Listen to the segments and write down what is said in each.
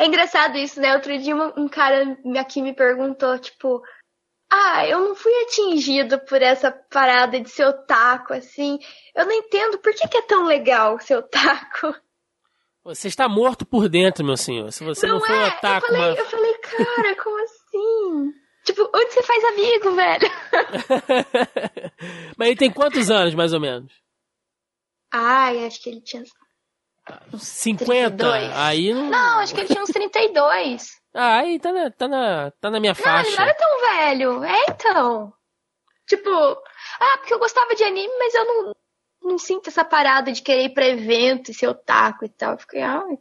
É engraçado isso, né? Outro dia um cara aqui me perguntou, tipo, ah, eu não fui atingido por essa parada de ser otaku, assim. Eu não entendo por que, que é tão legal ser otaku. Você está morto por dentro, meu senhor. Se você não, não for é. otaku... Eu falei, mas... eu falei, cara, como assim? tipo, onde você faz amigo, velho? mas ele tem quantos anos, mais ou menos? Ai, acho que ele tinha... 50? 32. Aí não... Não, acho que ele tinha uns 32. Ah, aí tá na, tá na, tá na minha não, faixa. Não, ele não era tão velho. É, então. Tipo, ah, porque eu gostava de anime, mas eu não, não sinto essa parada de querer ir pra evento e ser otaku e tal. Eu fiquei, ai.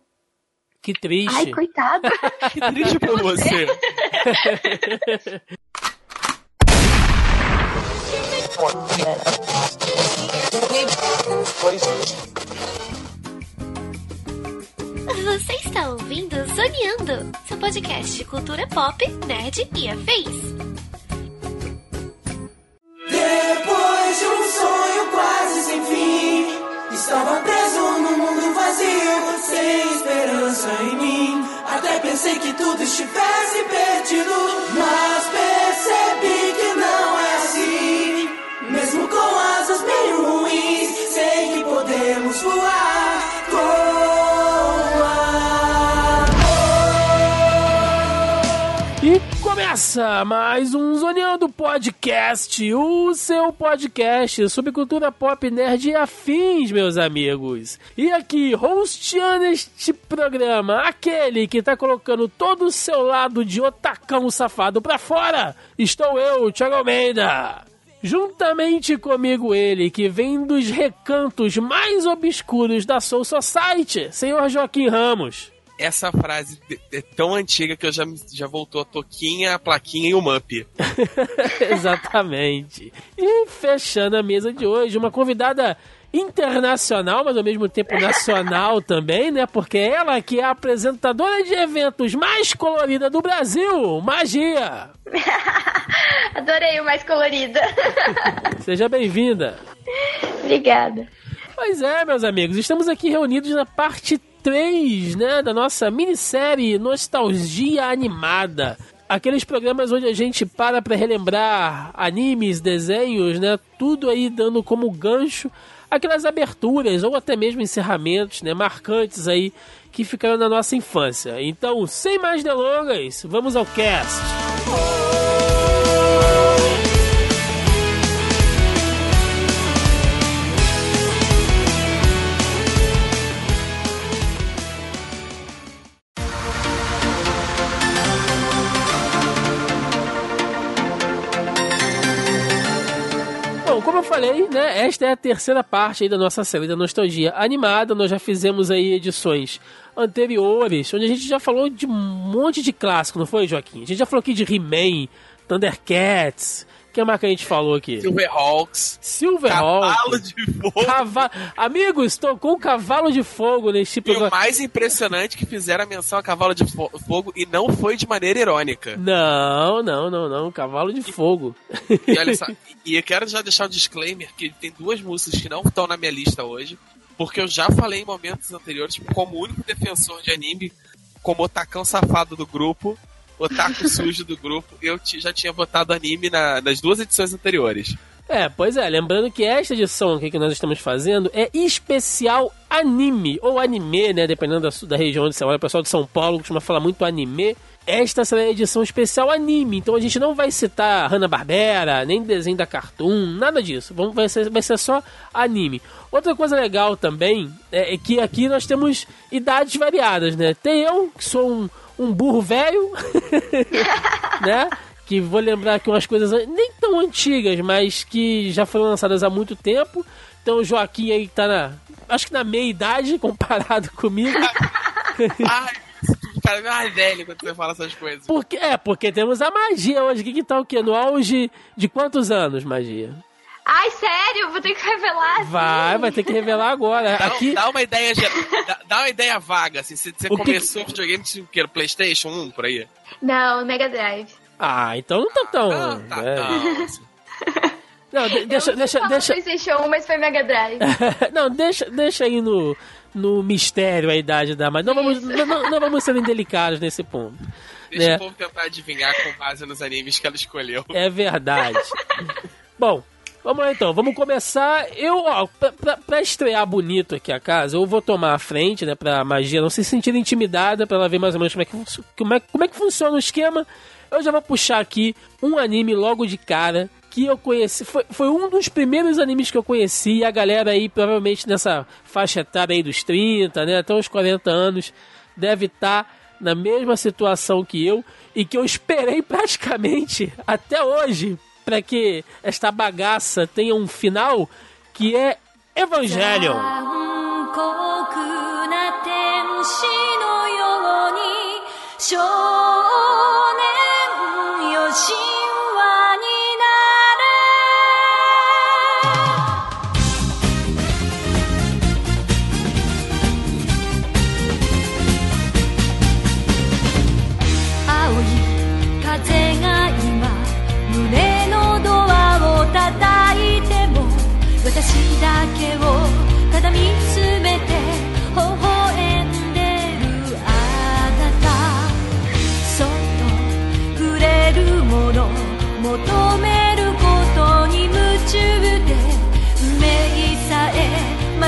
Que triste. Ai, coitado. que triste pra você. Você está ouvindo Zoneando, seu podcast de cultura pop, nerd e afins. Depois de um sonho quase sem fim, estava preso num mundo vazio, sem esperança em mim. Até pensei que tudo estivesse perdido, mas percebi Começa mais um Zoneando Podcast, o seu podcast sobre cultura pop, nerd e afins, meus amigos. E aqui, hosteando este programa, aquele que tá colocando todo o seu lado de otacão safado pra fora, estou eu, Thiago Almeida. Juntamente comigo ele, que vem dos recantos mais obscuros da Soul Society, senhor Joaquim Ramos essa frase é tão antiga que eu já, já voltou a toquinha, a plaquinha e o mup. Exatamente. E fechando a mesa de hoje, uma convidada internacional, mas ao mesmo tempo nacional também, né? Porque ela que é a apresentadora de eventos mais colorida do Brasil, Magia. Adorei o mais colorida. Seja bem-vinda. Obrigada. Pois é, meus amigos, estamos aqui reunidos na parte 3, né, da nossa minissérie Nostalgia Animada. Aqueles programas onde a gente para para relembrar animes, desenhos, né, tudo aí dando como gancho aquelas aberturas ou até mesmo encerramentos, né, marcantes aí que ficaram na nossa infância. Então, sem mais delongas, vamos ao cast. Como eu falei, né, esta é a terceira parte da nossa série da nostalgia animada. Nós já fizemos aí edições anteriores, onde a gente já falou de um monte de clássico, não foi, Joaquim? A gente já falou aqui de He-Man, Thundercats, que mais que a gente falou aqui? Silverhawks. Silverhawks. Cavalo de fogo. Cava... Amigos, tocou um cavalo de fogo nesse programa. E o mais impressionante é que fizeram a menção a cavalo de fogo e não foi de maneira irônica. Não, não, não, não. Cavalo de e, fogo. E olha só, e eu quero já deixar um disclaimer que tem duas músicas que não estão na minha lista hoje, porque eu já falei em momentos anteriores, como único defensor de anime, como o tacão safado do grupo, otaku sujo do grupo, eu já tinha botado anime na, nas duas edições anteriores. É, pois é, lembrando que esta edição aqui que nós estamos fazendo é especial anime, ou anime, né, dependendo da, da região onde você olha, o pessoal de São Paulo costuma falar muito anime. Esta será a edição especial anime, então a gente não vai citar Hanna-Barbera, nem desenho da Cartoon, nada disso, Vamos, vai, ser, vai ser só anime. Outra coisa legal também é, é que aqui nós temos idades variadas, né, tem eu, que sou um um burro velho, né? Que vou lembrar que umas coisas nem tão antigas, mas que já foram lançadas há muito tempo. Então o Joaquim aí tá na. Acho que na meia idade comparado comigo. Ai, cara é mais velho quando você fala essas coisas. Porque, é, porque temos a magia hoje. Que, que tá o quê? No auge de quantos anos, magia? Ai, sério? Vou ter que revelar? Assim? Vai, vai ter que revelar agora. Dá, Aqui... dá uma ideia dá, dá, uma ideia vaga, assim. Você, você começou o que... videogame que era Playstation 1, por aí? Não, Mega Drive. Ah, então não tá tão... Ah, tá, é. não, assim. Não, de, deixa, deixa, deixa. PlayStation 1, mas foi Mega Drive. não, deixa, deixa aí no no mistério a idade da Mai. Não vamos, não, não, não vamos ser indelicados nesse ponto. Deixa né? o povo tentar adivinhar com base nos animes que ela escolheu. É verdade. Bom, vamos lá então, vamos começar. Eu, ó, pra, pra- pra estrear bonito aqui a casa, eu vou tomar a frente, né, pra magia não se sentir intimidada, pra ela ver mais ou menos como é que, como é, como é que funciona o esquema. Eu já vou puxar aqui um anime logo de cara que eu conheci. Foi, foi um dos primeiros animes que eu conheci. E a galera aí, provavelmente nessa faixa etária aí dos 30, né, até os 40 anos, deve estar na mesma situação que eu e que eu esperei praticamente até hoje para que esta bagaça tenha um final que é Evangelion.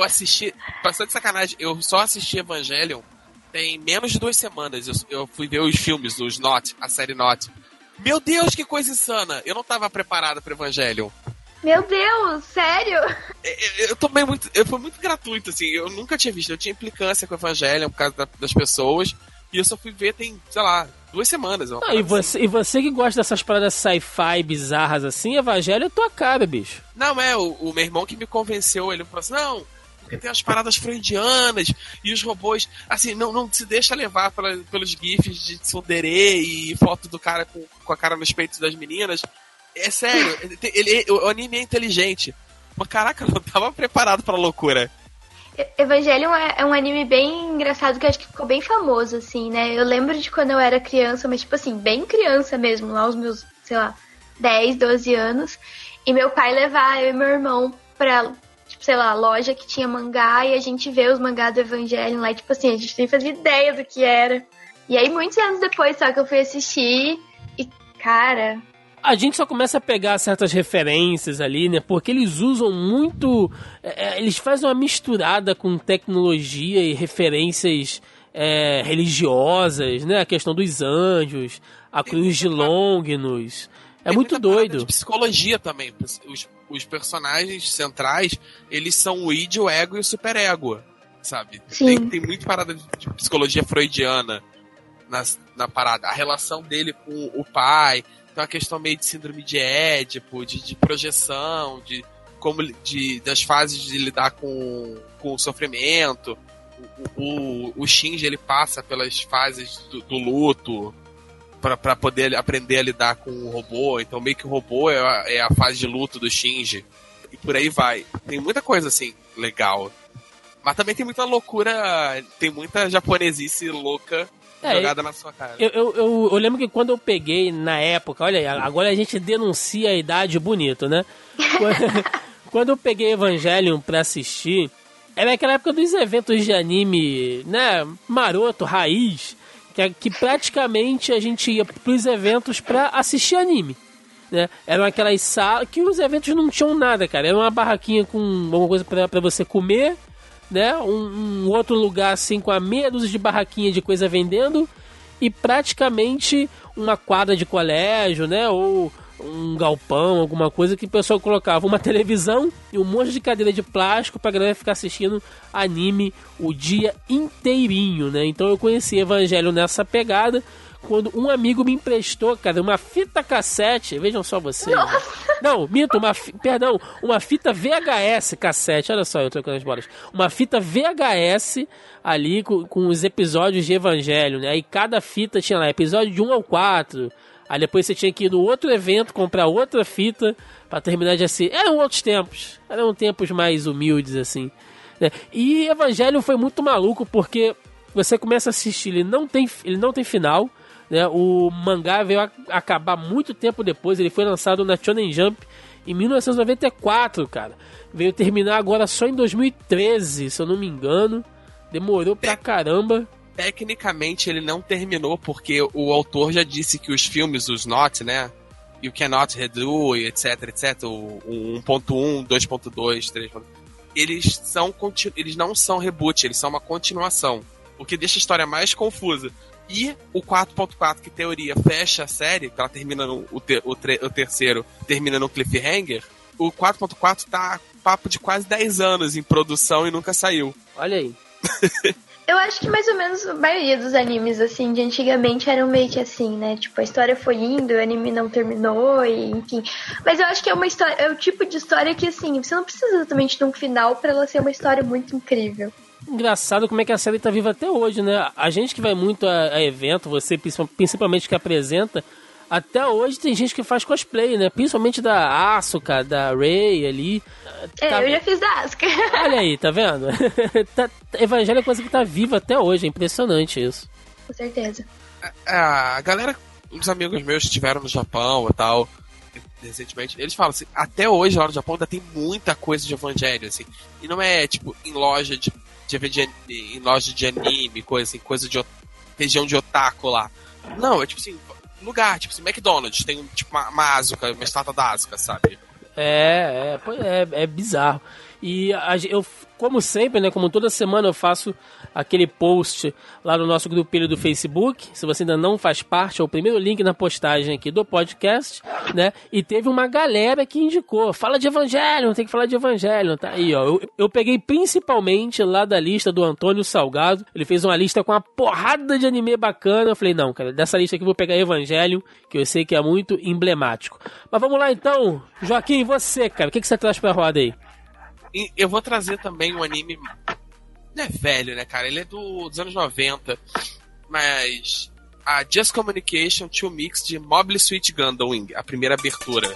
Eu assisti, bastante sacanagem, eu só assisti Evangelion tem menos de duas semanas. Eu, eu fui ver os filmes, os Not, a série Not. Meu Deus, que coisa insana! Eu não tava preparado pro Evangelion. Meu Deus, sério? Eu, eu tomei muito. Eu, foi muito gratuito, assim. Eu nunca tinha visto. Eu tinha implicância com o Evangelion por causa da- das pessoas. E eu só fui ver tem, sei lá, duas semanas. Ah, e, assim. você, e você que gosta dessas paradas sci-fi bizarras assim, Evangelho é tua cara, bicho. Não, é, o, o meu irmão que me convenceu, ele falou assim, não, porque tem as paradas freudianas e os robôs, assim, não, não se deixa levar pela- pelos gifs de tsundere e foto do cara com, com a cara nos peitos das meninas. É sério, ele, ele- o anime é inteligente. Mas caraca, eu não tava preparado pra loucura. Evangelion é, é um anime bem engraçado que acho que ficou bem famoso, assim, né? Eu lembro de quando eu era criança, mas tipo assim, bem criança mesmo, lá os meus, sei lá, 10, 12 anos. E meu pai levar eu e meu irmão pra, tipo, sei lá, loja que tinha mangá e a gente vê os mangás do Evangelion lá, e, tipo assim, a gente nem fazia ideia do que era. E aí, muitos anos depois, só que eu fui assistir e, cara, A gente só começa a pegar certas referências ali, né? Porque eles usam muito. é, é, eles fazem uma misturada com tecnologia e referências é, religiosas, né? A questão dos anjos, a cruz de Longinus. É Tem muito doido. De psicologia também. Os, os personagens centrais, eles são o id, o ego e o superego, sabe? Sim. Tem, tem muito parada de, de psicologia freudiana na, na parada. A relação dele com o pai, tem uma questão meio de síndrome de Édipo, de, de projeção, de como de, das fases de lidar com, com o sofrimento. O, o, o Shinji ele passa pelas fases do, do luto, pra pra poder aprender a lidar com o robô. Então, meio que o robô é a, é a fase de luto do Shinji. E por aí vai. Tem muita coisa assim, legal. Mas também tem muita loucura, tem muita japonesice louca É, jogada na sua cara. Eu, eu, eu, eu lembro que quando eu peguei na época, olha aí, agora a gente denuncia a idade bonito, né? Quando- quando eu peguei Evangelion pra assistir, era aquela época dos eventos de anime, né? Maroto, raiz, que, que praticamente a gente ia pros eventos pra assistir anime. Né? Eram aquelas salas que os eventos não tinham nada, cara. Era uma barraquinha com alguma coisa pra você comer, né? Um, um outro lugar assim com a meia dúzia de barraquinha de coisa vendendo e praticamente uma quadra de colégio, né? Ou um galpão, alguma coisa que o pessoal colocava uma televisão e um monte de cadeira de plástico pra galera ficar assistindo anime o dia inteirinho, né? Então eu conheci Evangelho nessa pegada quando um amigo me emprestou, cara, uma fita cassete. Vejam só vocês. Né? Não, minto, uma fi... perdão, uma fita VHS cassete. Olha só, eu trocando as bolas. Uma fita VHS ali com, com os episódios de Evangelho, né? Aí cada fita tinha lá episódio de 1 ao 4. Aí depois você tinha que ir no outro evento comprar outra fita para terminar de assistir. Eram outros tempos. Eram tempos mais humildes assim. Né? E Evangelho foi muito maluco porque você começa a assistir, ele não tem, ele não tem final. Né? O mangá veio a acabar muito tempo depois, ele foi lançado na Shonen Jump em 1994, cara. Veio terminar agora só em 2013, se eu não me engano. Demorou pra caramba. Tecnicamente ele não terminou porque o autor já disse que os filmes, os Not, né? You Cannot Redo, etc, etc, o 1.1, 2.2, 3. Eles são eles não são reboot, eles são uma continuação, o que deixa a história mais confusa. E o 4.4, que teoria fecha a série, que ela termina no. O, ter, o, tre, o terceiro termina no cliffhanger. O 4.4 tá papo de quase 10 anos em produção e nunca saiu. Olha aí. Eu acho que mais ou menos a maioria dos animes, assim, de antigamente eram meio que assim, né? Tipo, a história foi indo, o anime não terminou, e enfim. Mas eu acho que é uma história, é o tipo de história que, assim, você não precisa exatamente de um final para ela ser uma história muito incrível engraçado como é que a série tá viva até hoje, né? A gente que vai muito a, a evento, você principalmente que apresenta, até hoje tem gente que faz cosplay, né? Principalmente da Asuka, da Ray ali. É, tá... eu já fiz da Asuka. Olha aí, tá vendo? tá, Evangelho é coisa que tá viva até hoje, é impressionante isso. Com certeza. É, a galera, uns amigos meus estiveram no Japão e tal, recentemente, eles falam assim, até hoje lá no Japão ainda tem muita coisa de Evangelho, assim. E não é, tipo, em loja de de em loja de anime, coisa assim, coisa de região de otaku lá. Não, é tipo assim, lugar, tipo assim, McDonald's, tem tipo uma, uma Asuka, uma estátua da Asuka, sabe? É, é, é, é bizarro. E a, eu, como sempre, né, como toda semana eu faço aquele post lá no nosso grupelho do Facebook. Se você ainda não faz parte, é o primeiro link na postagem aqui do podcast, né? E teve uma galera que indicou, fala de evangelho, tem que falar de evangelho, tá aí, ó. Eu, eu peguei principalmente lá da lista do Antônio Salgado. Ele fez uma lista com uma porrada de anime bacana. Eu falei, não, cara, dessa lista aqui eu vou pegar Evangelho, que eu sei que é muito emblemático. Mas vamos lá então, Joaquim, você, cara, o que, que você traz pra roda aí? Eu vou trazer também um anime. Não é velho, né, cara? Ele é do, dos anos 90. Mas. A Just Communication tinha o mix de Mobile Suit Gundam Wing, a primeira abertura.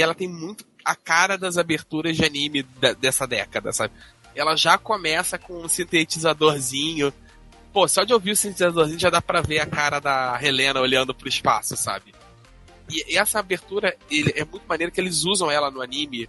E ela tem muito a cara das aberturas de anime da- dessa década, sabe? Ela já começa com um sintetizadorzinho. Pô, só de ouvir o sintetizadorzinho já dá pra ver a cara da Helena olhando pro espaço, sabe? E, e essa abertura ele, é muito maneiro que eles usam ela no anime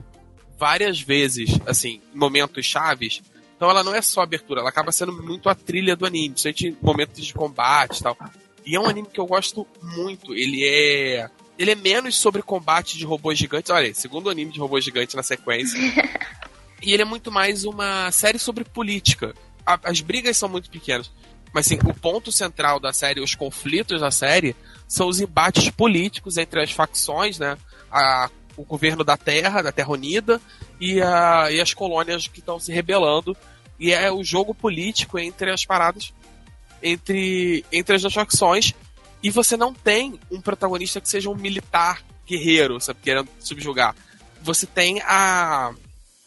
várias vezes, assim, em momentos chaves. Então ela não é só abertura, ela acaba sendo muito a trilha do anime, principalmente em momentos de combate e tal. E é um anime que eu gosto muito. Ele é. Ele é menos sobre combate de robôs gigantes. Olha, segundo anime de robôs gigantes na sequência. e ele é muito mais uma série sobre política. A- as brigas são muito pequenas. Mas assim, o ponto central da série, os conflitos da série, são os embates políticos entre as facções, né? A, o governo da Terra, da Terra Unida, e, a, e as colônias que estão se rebelando. E é o jogo político entre as paradas, entre, entre as duas facções. E você não tem um protagonista que seja um militar guerreiro, sabe, querendo subjugar. Você tem a,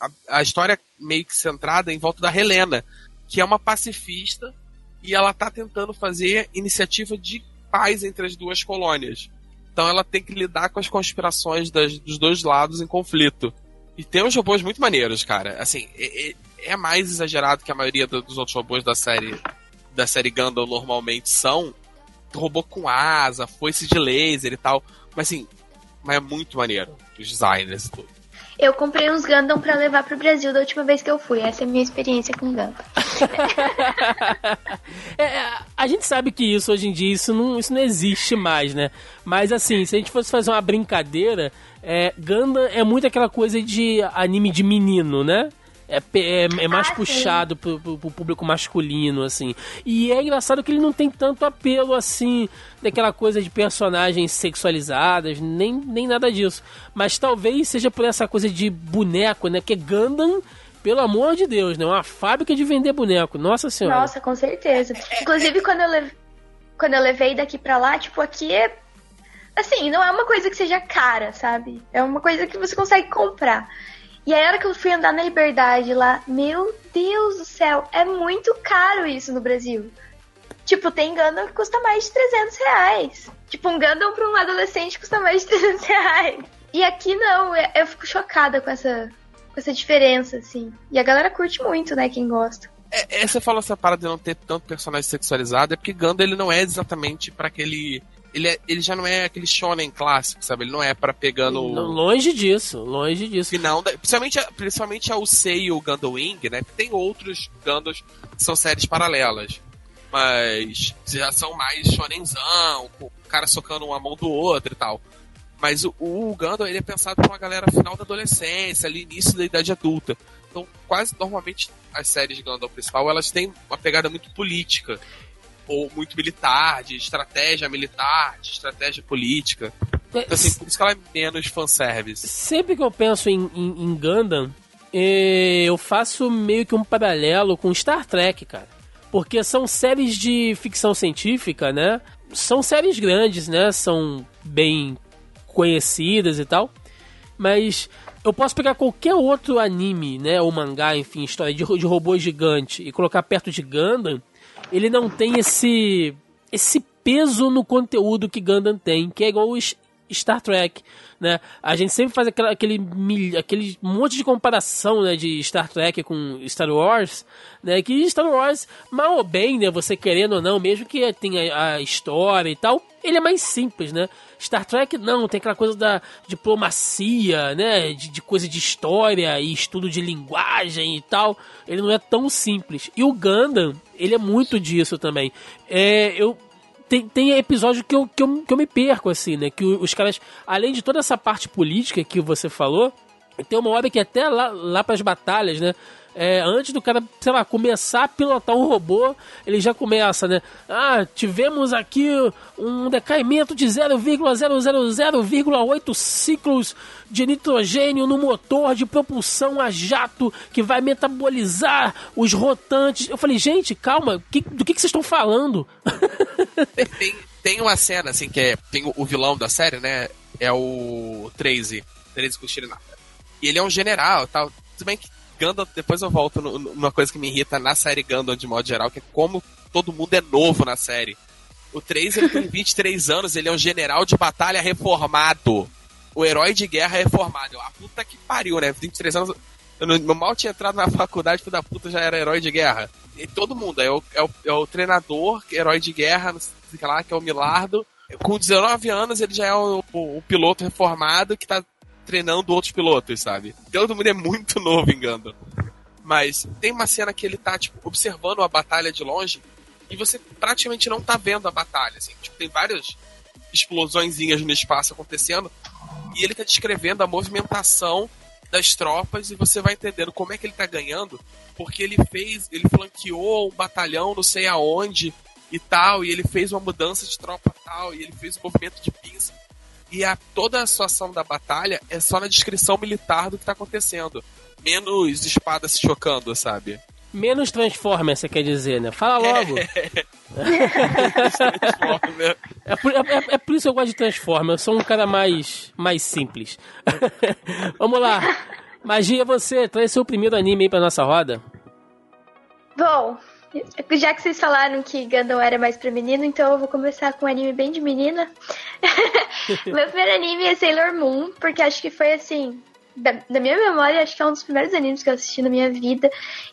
a, a história meio que centrada em volta da Helena, que é uma pacifista e ela tá tentando fazer iniciativa de paz entre as duas colônias. Então ela tem que lidar com as conspirações das- dos dois lados em conflito. E tem uns robôs muito maneiros, cara. Assim, é, é- é mais exagerado que a maioria do- dos outros robôs da série da série Gundam normalmente são. Robô com asa, foice de laser e tal. Mas assim, mas é muito maneiro. Os designers e tudo. Eu comprei uns Gundam pra levar pro Brasil da última vez que eu fui. Essa é a minha experiência com Gundam. É, a gente sabe que isso hoje em dia isso não, isso não existe mais, né? Mas assim, se a gente fosse fazer uma brincadeira, é, Gundam é muito aquela coisa de anime de menino, né? É, é, é mais Ah, puxado pro, pro- pro público masculino, assim. E é engraçado que ele não tem tanto apelo, assim, daquela coisa de personagens sexualizadas, nem, nem nada disso. Mas talvez seja por essa coisa de boneco, né? Que Gundam, pelo amor de Deus, né? Uma fábrica de vender boneco. Nossa senhora. Nossa, com certeza. Inclusive, quando eu, lev- quando eu levei daqui pra lá, tipo, aqui é. Assim, não é uma coisa que seja cara, sabe? É uma coisa que você consegue comprar. E aí, a hora que eu fui andar na Liberdade lá, meu Deus do céu, é muito caro isso no Brasil. Tipo, tem Gundam que custa mais de 300 reais. Tipo, um Gundam pra um adolescente custa mais de 300 reais. E aqui não, eu- fico chocada com essa, com essa diferença, assim. E a galera curte muito, né, quem gosta. É, é, você fala essa parada de não ter tanto personagem sexualizado, é porque Gundam ele não é exatamente pra aquele. Ele, é- ele já não é aquele shonen clássico, sabe? Ele não é pra pegando Longe disso, longe disso. final. Da, principalmente, a- principalmente a USEI e o Gundam Wing, né? Porque tem outros Gundams que são séries paralelas. Mas já são mais shonenzão, com o cara socando uma mão do outro e tal. Mas o, o Gundam ele é pensado pra uma galera final da adolescência, ali início da idade adulta. Então, quase normalmente as séries de Gundam principal, elas têm uma pegada muito política ou muito militar, de estratégia militar, de estratégia política. Então, assim, por isso que ela é menos fanservice. Sempre que eu penso em, em, em Gundam, eh, eu faço meio que um paralelo com Star Trek, cara. Porque são séries de ficção científica, né? São séries grandes, né? São bem conhecidas e tal. Mas eu posso pegar qualquer outro anime, né? Ou mangá, enfim, história de, de robô gigante e colocar perto de Gundam. Ele não tem esse esse peso no conteúdo que Gundam tem, que é igual o S- Star Trek, né? A gente sempre faz aquela, aquele, aquele monte de comparação, né, de Star Trek com Star Wars, né? Que Star Wars, mal ou bem, né, você querendo ou não, mesmo que tenha a história e tal, ele é mais simples, né? Star Trek não, tem aquela coisa da diplomacia, né? De, de coisa de história e estudo de linguagem e tal. Ele não é tão simples. E o Gundam, ele é muito disso também. É, eu tem, tem episódio que eu, que, eu, que eu me perco, assim, né? Que os caras, além de toda essa parte política que você falou, tem uma hora que até lá, lá pras batalhas, né? É, antes do cara, sei lá, começar a pilotar um robô, ele já começa, né? Ah, tivemos aqui um decaimento de 0,000,8 ciclos de nitrogênio no motor de propulsão a jato que vai metabolizar os rotantes. Eu falei, gente, calma, que- do que, que vocês estão falando? Tem, tem, uma cena, assim, que é. Tem o, vilão da série, né? É o Tracy. Tracy Kushirinata. E ele é um general tal. Tudo bem que Gundam, depois eu volto numa coisa que me irrita na série Gundam de modo geral, que é como todo mundo é novo na série. O Tracy ele tem 23 anos, ele é um general de batalha reformado. o herói de guerra é formado. Eu, A puta que pariu, né? 23 anos. Eu não- eu mal tinha entrado na faculdade, filho da puta já era herói de guerra. E todo mundo, é o, é o, é o treinador, herói de guerra, sei lá, que é o Milardo. Com 19 anos ele já é o, o- o piloto reformado que tá treinando outros pilotos, sabe? Todo mundo é muito novo em Gundam. Mas tem uma cena que ele tá, tipo, observando a batalha de longe e você praticamente não tá vendo a batalha, assim. Tipo, tem várias explosõezinhas no espaço acontecendo e ele tá descrevendo a movimentação das tropas e você vai entendendo como é que ele tá ganhando, porque ele fez, ele flanqueou um batalhão não sei aonde e tal, e ele fez uma mudança de tropa tal, e ele fez um movimento de pinça. E a, toda a situação da batalha é só na descrição militar do que tá acontecendo. Menos espada se chocando, sabe? Menos Transformers, você quer dizer, né? Fala logo. É por, é- é- é por isso que eu gosto de Transformers. Eu sou um cara mais, mais simples. Vamos lá. Magia, você traz seu primeiro anime aí pra nossa roda. Bom, já que vocês falaram que Gundam era mais pra menino, então eu vou começar com um anime bem de menina. Meu primeiro anime é Sailor Moon, porque acho que foi assim. Da, da minha memória, acho que é um dos primeiros animes que eu assisti na minha vida.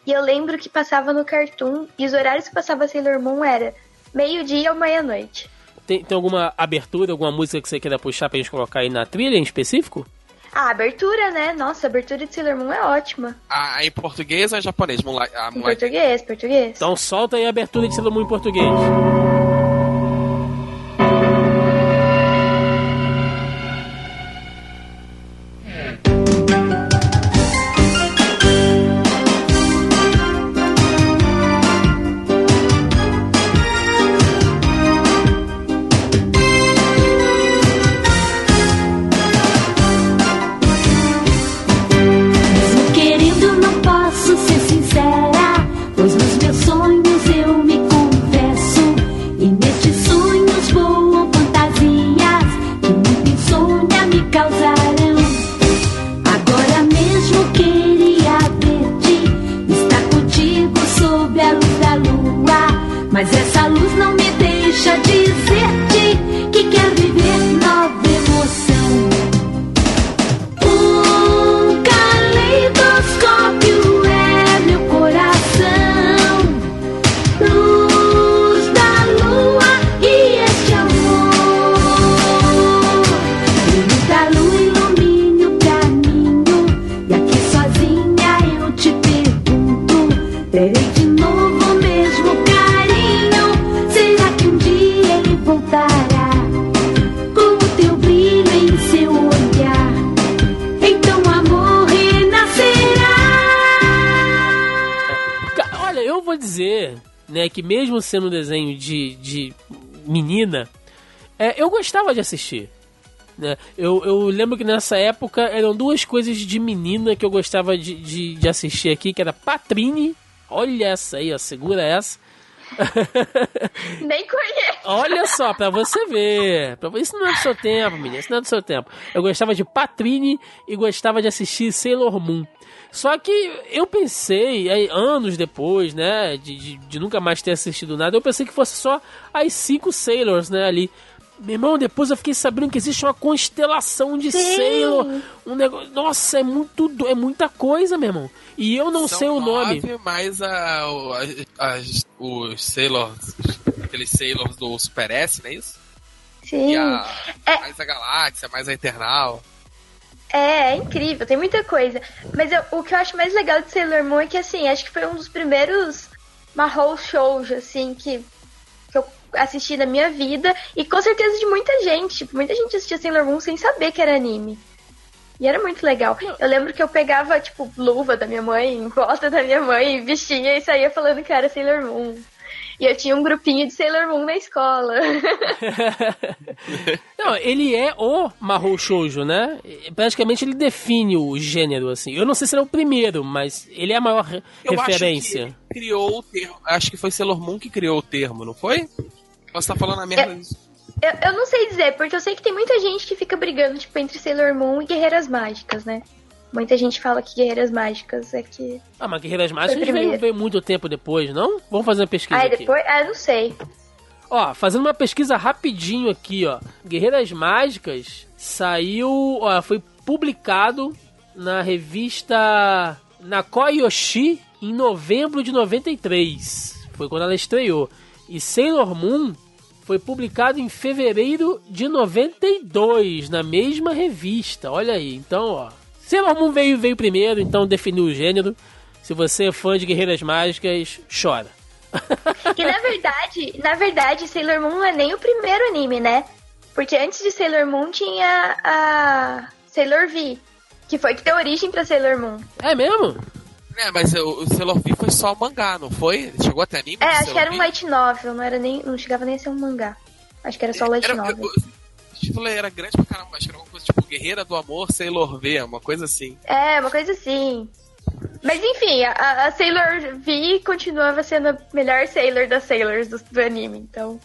E eu lembro que passava no Cartoon, e os horários que passava Sailor Moon era meio-dia ou meia-noite. Tem, tem alguma abertura, alguma música que você queira puxar pra gente colocar aí na trilha em específico? A abertura, né? Nossa, a abertura de Sailor Moon é ótima. A, em português ou em japonês? Moonlight, a Em português, português. Então solta aí a abertura de Sailor Moon em português. Gostava de assistir. Né? Eu, eu lembro que nessa época eram duas coisas de menina que eu gostava de, de, de assistir aqui, que era Patrine. Olha essa aí, ó, segura essa. Nem conheço. Olha só, pra você ver. Pra- Isso não é do seu tempo, menina. Isso não é do seu tempo. Eu gostava de Patrine e gostava de assistir Sailor Moon. Só que eu pensei, aí, anos depois, né, de, de, de nunca mais ter assistido nada, eu pensei que fosse só as cinco Sailors, né, ali. Meu irmão, depois eu fiquei sabendo que existe uma constelação de Sim. Sailor. Um negócio. Nossa, é muito do- é muita coisa, meu irmão. E eu não São sei o nome. mais a, o- a- as- os Sailors, aqueles Sailors do Super S, não é isso? Sim. E a, É. mais a Galáxia, mais a Eternal. É, é incrível, tem muita coisa. Mas eu- o que eu acho mais legal de Sailor Moon é que, assim, acho que foi um dos primeiros Mahou shows, assim, que, assisti na minha vida. E com certeza de muita gente. Tipo, muita gente assistia Sailor Moon sem saber que era anime. E era muito legal. Eu lembro que eu pegava, tipo, luva da minha mãe, bota da minha mãe, vestia e saía falando que era Sailor Moon. E eu tinha um grupinho de Sailor Moon na escola. Não, ele é o Mahou Shoujo, né? Praticamente ele define o gênero, assim. Eu não sei se ele é o primeiro, mas ele é a maior Eu referência. acho que ele criou o termo. Acho que foi Sailor Moon que criou o termo, não foi? Você tá falando a merda disso. Eu, eu não sei dizer, porque eu sei que tem muita gente que fica brigando, tipo, entre Sailor Moon e Guerreiras Mágicas, né? Muita gente fala que Guerreiras Mágicas é que. Ah, mas Guerreiras Mágicas veio, veio muito tempo depois, não? Vamos fazer uma pesquisa Ah, aqui. depois. Ah, eu não sei. Ó, fazendo uma pesquisa rapidinho aqui, ó. Guerreiras Mágicas Saiu, ó, foi publicado na revista Nakoyoshi em novembro de 93. Foi quando ela estreou. E Sailor Moon foi publicado em fevereiro de 92, na mesma revista. Olha aí, então, ó. Sailor Moon veio, veio primeiro, então definiu o gênero. Se você é fã de Guerreiras Mágicas, chora. Que na verdade, na verdade, Sailor Moon não é nem o primeiro anime, né? Porque antes de Sailor Moon tinha a Sailor V, que foi que deu origem pra Sailor Moon. É mesmo? É, mas o, o Sailor V foi só mangá, não foi? Chegou até anime? É, acho que era um light novel, não era nem, não chegava nem a ser um mangá. Acho que era só light Era- novel. O título era grande pra caramba, acho que era uma coisa tipo Guerreira do Amor Sailor V, uma coisa assim. É, uma coisa assim. Mas enfim, a, a Sailor V continuava sendo a melhor Sailor das Sailors do, do anime, então.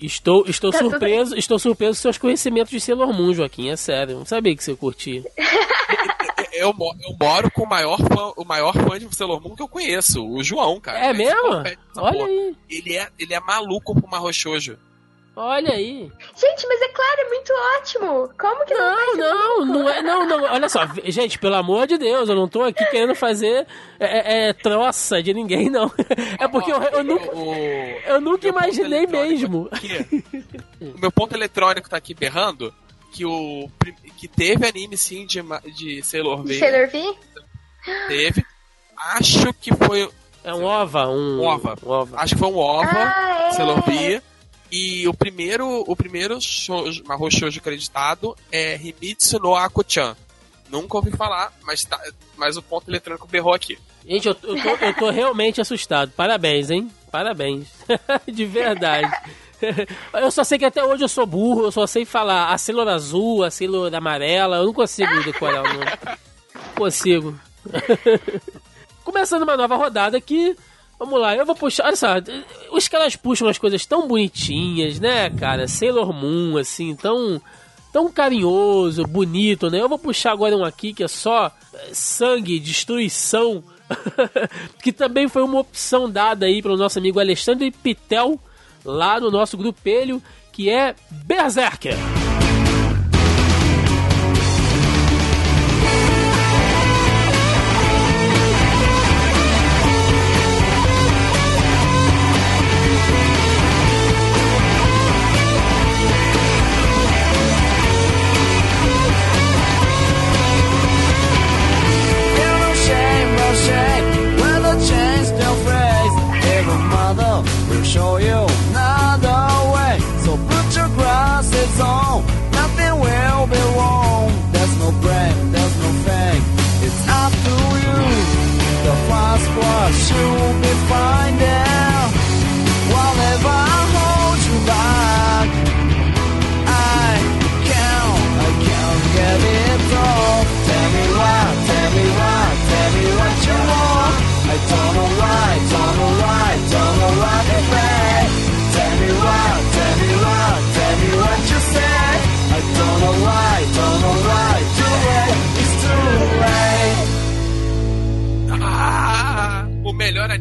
Estou, estou Tá surpreso, estou surpreso com seus conhecimentos de Sailor Moon, Joaquim, é sério. Não sabia que você curtia. Eu, eu moro com o maior fã, o maior fã de Sailor Moon que eu conheço, o João, cara. É mesmo? Olha porra. aí, Ele é, ele é maluco pro Marrochojo. olha aí. Gente, mas é claro, é muito ótimo! Como que não, Não, não, louco? não é, não, não. Olha só, gente, pelo amor de Deus, eu não tô aqui querendo fazer é, é, é, troça de ninguém, não. É porque eu, eu nunca, O- eu nunca imaginei mesmo. o meu ponto eletrônico tá aqui berrando que o que teve anime sim de, de Sailor V. De Sailor V? Teve. Acho que foi. É um ova, um Ova. um ova. Acho que foi um OVA, Ah, é. Sailor V. E o primeiro, o primeiro shoujo, Mahou Shoujo acreditado é Himitsu no Ako-chan. Nunca ouvi falar, mas, tá, mas o ponto eletrônico berrou aqui. Gente, eu, eu, tô, eu tô realmente assustado. Parabéns, hein? Parabéns. de verdade. Eu só sei que até hoje eu sou burro, eu só sei falar a Sailor azul, a Sailor amarela, eu não consigo decorar o nome. Consigo. Começando uma nova rodada aqui. Vamos lá, eu vou puxar. Olha só, os caras puxam umas coisas tão bonitinhas, né, cara? Sailor Moon, assim, tão, tão carinhoso, bonito, né? Eu vou puxar agora um aqui que é só eh, sangue, destruição. que também foi uma opção dada aí pelo nosso amigo Alexandre Pitel, lá no nosso grupelho, que é Berserker.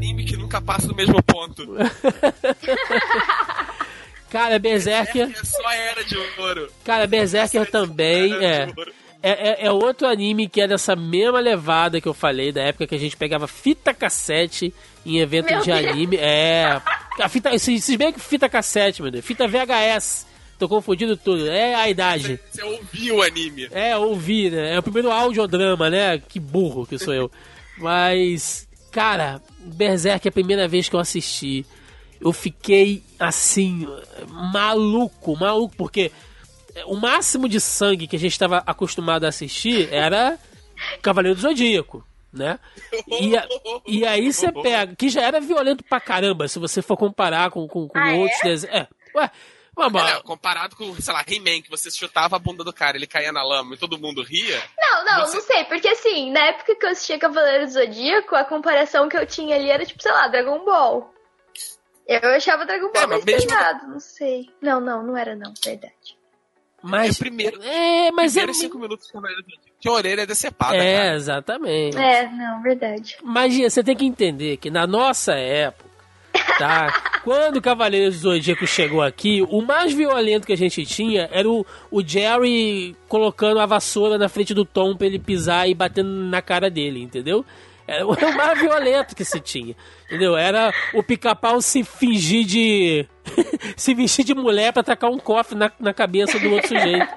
Anime que nunca passa do mesmo ponto. Cara, Berserker. É só era de ouro. Cara, Berserker também é. É, é, é outro anime que é dessa mesma levada que eu falei, da época que a gente pegava fita cassete em evento Meu de Deus. anime. É. A fita, se, se bem que fita cassete, meu Deus. Fita VHS. Tô confundindo tudo. É a idade. Você ouviu o anime. É, ouvi, né? É o primeiro audiodrama, né? Que burro que sou eu. Mas, cara, Berserk é a primeira vez que eu assisti. Eu fiquei assim, maluco, maluco, porque o máximo de sangue que a gente estava acostumado a assistir era Cavaleiro do Zodíaco, né? E, a- e aí você pega, que já era violento pra caramba, se você for comparar com, com, com Ah, é? outros desenhos. É, ué, É, comparado com, sei lá, He-Man, que você chutava a bunda do cara, ele caía na lama e todo mundo ria. Não, não, Você- não sei, porque assim, na época que eu assistia Cavaleiro do Zodíaco, a comparação que eu tinha ali era tipo, sei lá, Dragon Ball. Eu achava Dragon Ball É, mas mais mesmo- pesado, não sei. Não, não, não era não, verdade. Mas, É primeiro- é, mas é, Primeiros cinco minutos de Cavaleiro do Zodíaco, tinha a orelha decepada, é, cara. exatamente. É, não, verdade. Imagina, você tem que entender que na nossa época, Tá. Quando o Cavaleiro do Zodíaco chegou aqui, o mais violento que a gente tinha era o, o Jerry colocando a vassoura na frente do Tom pra ele pisar e batendo na cara dele, entendeu? Era o mais violento que se tinha. Entendeu? Era o pica-pau se fingir de. se vestir de mulher pra tacar um cofre na, na cabeça do outro sujeito.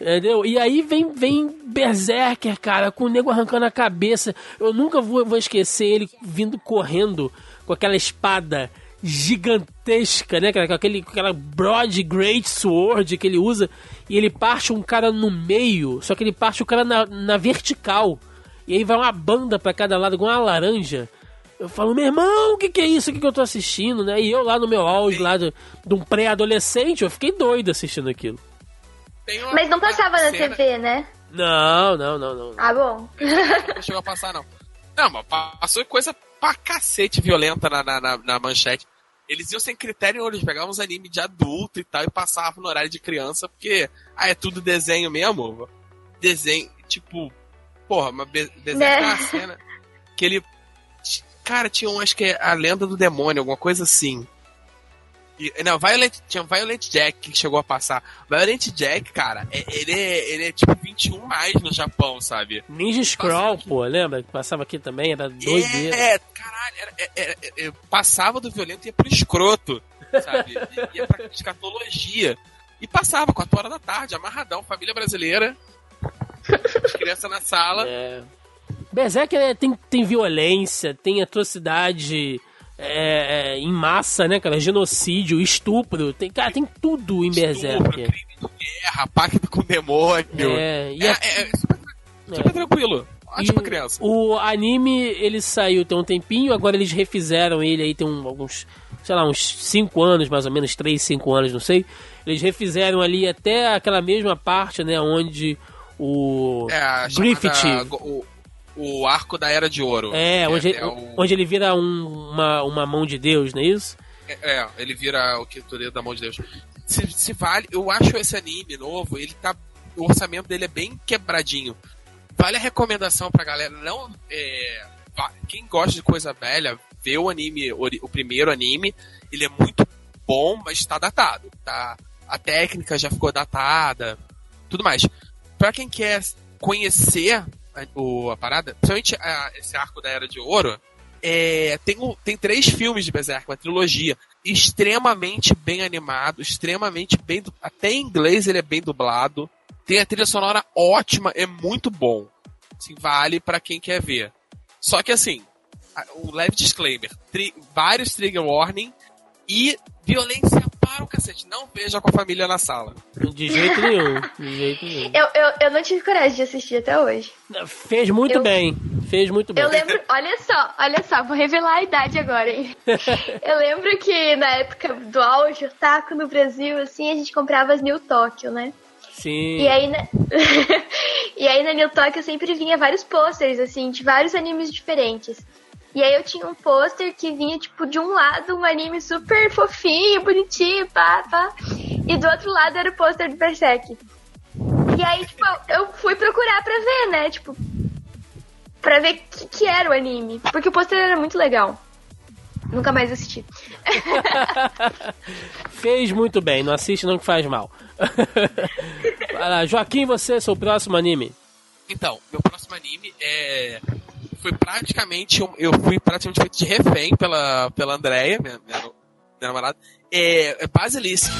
Entendeu? E aí vem, vem Berserker, cara, com o nego arrancando a cabeça. Eu nunca vou, vou esquecer ele vindo correndo com aquela espada gigantesca, né? Com aquele, com aquela broad great sword que ele usa. E ele parte um cara no meio, só que ele parte o cara na, na vertical. E aí vai uma banda pra cada lado, igual uma laranja. Eu falo, meu irmão, o que, que é isso aqui que eu tô assistindo, né? E eu lá no meu auge, lá de, de um pré-adolescente, eu fiquei doido assistindo aquilo. Tem uma- Mas não passava na cena- TV, né? Não, não, não, não. Ah, bom. Não chegou a passar, não. Não, mas passou coisa pra cacete violenta na, na, na- na manchete. Eles iam sem critério, eles pegavam uns animes de adulto e tal, e passavam no horário de criança, porque, ah, é tudo desenho mesmo. Desenho, tipo, porra, mas desenho Né? uma cena que ele. Cara, tinha um, acho que é a lenda do demônio, alguma coisa assim. Não, Violent, tinha Violent Jack que chegou a passar. Violent Jack, cara, é- ele é, ele é tipo 21 mais no Japão, sabe? Ninja Scroll, pô, lembra? Que passava aqui também, era doideira. É, caralho, era- é- é- é- é- passava do violento e ia pro escroto, sabe? Ia pra escatologia. E passava 4 horas da tarde, amarradão, família brasileira. As crianças na sala. É. Berserk tem, tem violência, tem atrocidade é, é, em massa, né, cara? Genocídio, estupro. Tem, cara, tem tudo em Berserk. crime de guerra, pacto com demônio. É, e É, a- é- é super, super tranquilo. E criança. O anime, ele saiu tem um tempinho, agora eles refizeram ele aí tem um- alguns, sei lá, uns 5 anos, mais ou menos, 3, 5 anos, não sei. Eles refizeram ali até aquela mesma parte, né, onde o É, Griffith... chamada- o, o arco da Era de Ouro. É, onde, é o- onde ele vira um- uma, uma mão de Deus, não é isso? É, ele vira o que da mão de Deus. Se, se vale, eu acho esse anime novo, ele tá. O orçamento dele é bem quebradinho. Vale a recomendação pra galera, não. É, quem gosta de coisa velha, vê o anime, o primeiro anime, ele é muito bom, mas tá datado. Tá, a técnica já ficou datada, tudo mais. Pra quem quer conhecer a, o, a parada, principalmente a- esse arco da Era de Ouro, é, tem, tem três filmes de Berserk, uma trilogia, extremamente bem animado, extremamente bem. Até em inglês ele é bem dublado. Tem a trilha sonora ótima, é muito bom. Assim, vale pra quem quer ver. Só que assim, um leve disclaimer: tri- vários trigger warning e violência para o cacete. Não veja com a família na sala. De jeito nenhum. De jeito nenhum. Eu, eu, eu não tive coragem de assistir até hoje. Fez muito Eu- bem. Fez muito bem. Eu lembro, olha só, olha só, vou revelar a idade agora, hein? Eu lembro que na época do auge, o taco no Brasil, assim, a gente comprava as New Tokyo, né? Sim. E aí, na... e aí na New Tokyo sempre vinha vários posters, assim, de vários animes diferentes. E aí eu tinha um pôster que vinha, tipo, de um lado um anime super fofinho, bonitinho, pá, pá. E do outro lado era o pôster do Berserk. E aí, tipo, eu fui procurar pra ver, né? Tipo, pra ver o que, que era o anime. Porque o pôster era muito legal. Nunca mais assisti. Fez muito bem. Não assiste não que faz mal. Vai lá, Joaquim, você, seu próximo anime. Então, meu próximo anime é. Foi praticamente. Eu fui praticamente feito de refém pela, pela Andrea, minha, minha, minha namorada. É, é Basilisk.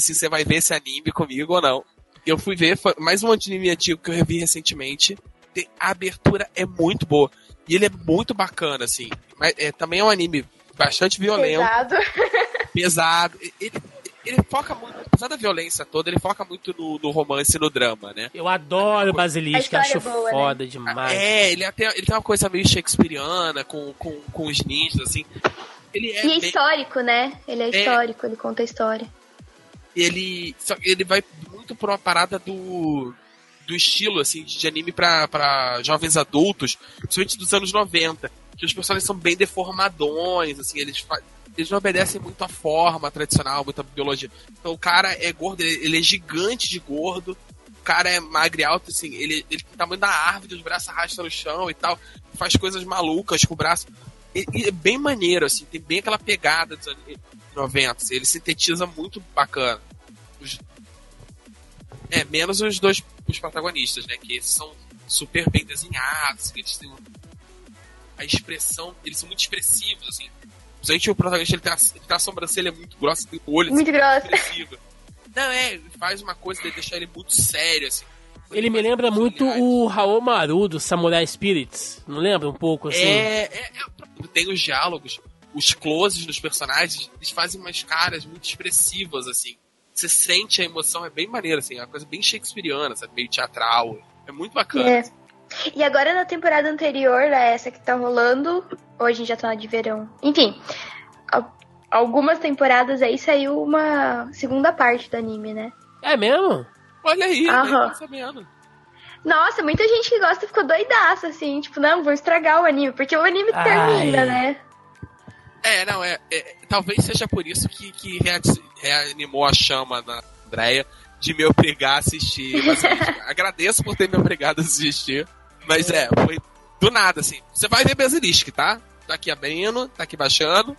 Se você vai ver esse anime comigo ou não. Eu fui ver, foi mais um anime antigo que eu revi recentemente. Tem- A abertura é muito boa. E ele é muito bacana, assim. Mas é, também é um anime bastante violento, Pesado. pesado. Ele, ele foca muito, apesar da violência toda, ele foca muito no, no romance e no drama, né? Eu adoro Basilisco, A acho é boa, né? foda demais. É, ele, até, ele tem uma coisa meio shakespeariana com, com, com os ninjas, assim. Ele é E é bem- histórico, né? Ele é É. histórico, ele conta a história. Ele ele vai muito pra uma parada do do estilo assim de anime pra jovens adultos, principalmente dos anos 90, que os personagens são bem deformadões, assim, eles eles não obedecem muito à forma tradicional, muita biologia. Então o cara é gordo, ele, ele é gigante de gordo. O cara é magro e alto, assim, ele, ele tem o tamanho da árvore, os braços arrastam no chão e tal. Faz coisas malucas com o braço. E, e é bem maneiro, assim, tem bem aquela pegada dos anos 90. assim, ele sintetiza muito bacana. É, menos os dois os protagonistas, né? Que esses são super bem desenhados, que eles têm a expressão, eles são muito expressivos, assim. Principalmente o protagonista, ele tem, a, ele tem a sobrancelha muito grossa, tem o olho Muito assim, grossa. expressivo. Não, é, ele faz uma coisa de deixar ele muito sério, assim. Ele me lembra muito o Haomaru do Samurai Spirits. Não lembra um pouco assim? É, é, é, tem os diálogos, os closes dos personagens, eles fazem umas caras muito expressivas, assim. Você sente a emoção, é bem maneiro, assim, é uma coisa bem shakespeariana, sabe? Meio teatral. É muito bacana. É. E agora na temporada anterior, a essa que tá rolando, hoje a gente já tá na de verão. Enfim, al- algumas temporadas aí saiu uma segunda parte do anime, né? É mesmo? Olha aí, Aham. sabendo. Nossa, muita gente que gosta ficou doidaça, assim, tipo, não, vou estragar o anime, porque o anime Ai. termina, né? É, não, é, é- Talvez seja por isso que, que reanimou a chama da Andrea de me obrigar a assistir. Basilisco. Agradeço por ter me obrigado a assistir. Mas é, foi do nada, assim. Você vai ver Basilisco, tá? Tá aqui abrindo, tá aqui baixando.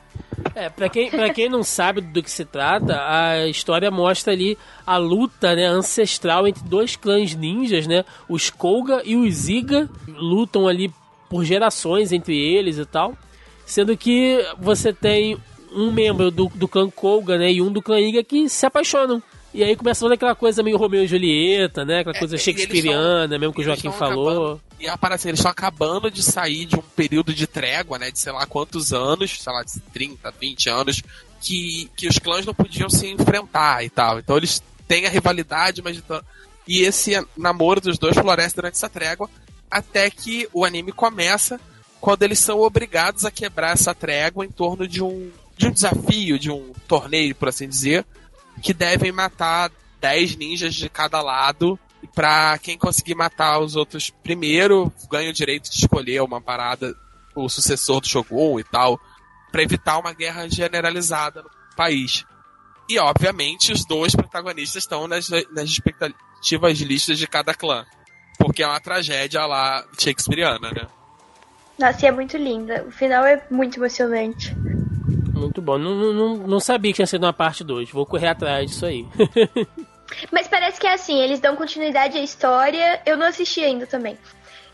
É, pra quem, pra quem não sabe do que se trata, a história mostra ali a luta né, ancestral entre dois clãs ninjas, né? Os Koga e os Iga lutam ali por gerações entre eles e tal. Sendo que você tem um membro do, do clã Koga né, e um do clã Iga que se apaixonam. E aí começa toda aquela coisa meio Romeu e Julieta, né? Aquela coisa e eles shakespeariana, mesmo que o Joaquim falou. acabando- E aparece, eles estão acabando de sair de um período de trégua, né? De sei lá quantos anos, sei lá, de 30, 20 anos, que, que os clãs não podiam se enfrentar e tal. Então eles têm a rivalidade, mas. então- E esse namoro dos dois floresce durante essa trégua, até que o anime começa quando eles são obrigados a quebrar essa trégua em torno de um, de um desafio, de um torneio, por assim dizer, que devem matar 10 ninjas de cada lado. E pra quem conseguir matar os outros primeiro, ganha o direito de escolher uma parada, o sucessor do Shogun e tal, pra evitar uma guerra generalizada no país. E, obviamente, os dois protagonistas estão nas, nas expectativas listas de cada clã. Porque é uma tragédia lá shakespeariana, né? Nossa, e é muito linda. O final é muito emocionante. Muito bom. Não, não, não, sabia que tinha sido uma parte 2. Vou correr atrás disso aí. Mas parece que é assim, eles dão continuidade à história. Eu não assisti ainda também.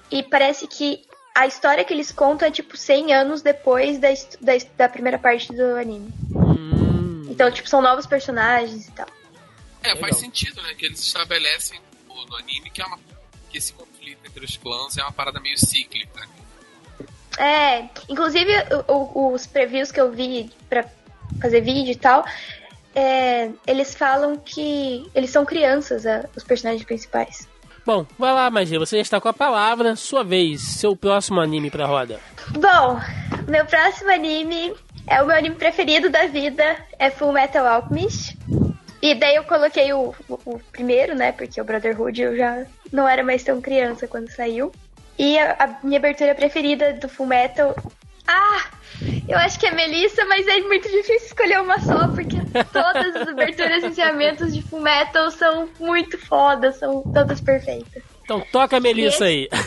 E parece que a história que eles contam é tipo 100 anos depois da, da, da primeira parte do anime. Hum, Então, tipo, são novos personagens e tal. É, Legal. faz sentido, né? Que eles estabelecem no, no anime que é uma. que esse conflito entre os clãs é uma parada meio cíclica. É, inclusive o- os previews que eu vi pra fazer vídeo e tal, é, eles falam que eles são crianças, é, os personagens principais. Bom, vai lá, Magia, você já está com a palavra, sua vez, seu próximo anime pra roda. Bom, meu próximo anime é o meu anime preferido da vida, é Full Metal Alchemist. E daí eu coloquei o, o- o primeiro, né? Porque o Brotherhood eu já não era mais tão criança quando saiu. E a, a minha abertura preferida do Full Metal. Ah! Eu acho que é Melissa, mas é muito difícil escolher uma só, porque todas as aberturas e encerramentos de Full Metal são muito fodas, são todas perfeitas. Então toca a Melissa aí.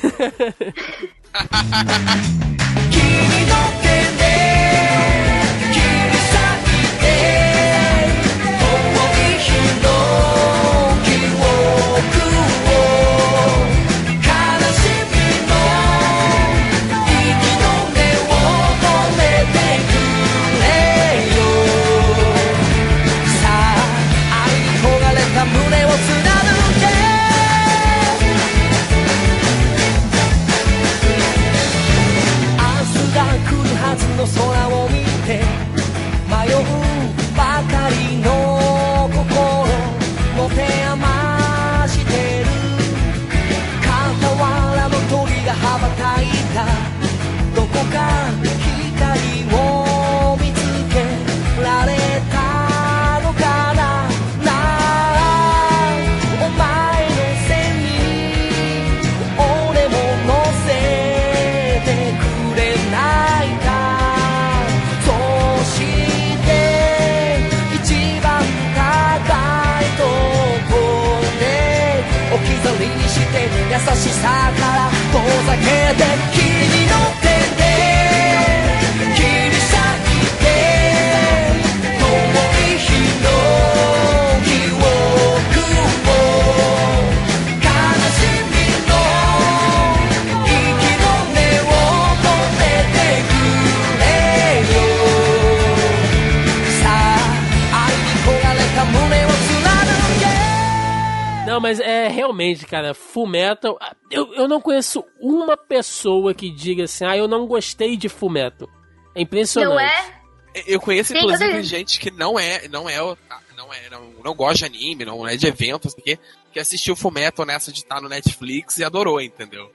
cara, Full Metal. Eu, eu não conheço uma pessoa que diga assim, ah, eu não gostei de Full Metal. É impressionante. Não é? Eu conheço, Sim, inclusive, eu- gente que não é, não é, o- não é, não, não gosta de anime, não é de eventos, não sei o quê, que assistiu Fullmetal nessa de estar no Netflix e adorou, entendeu?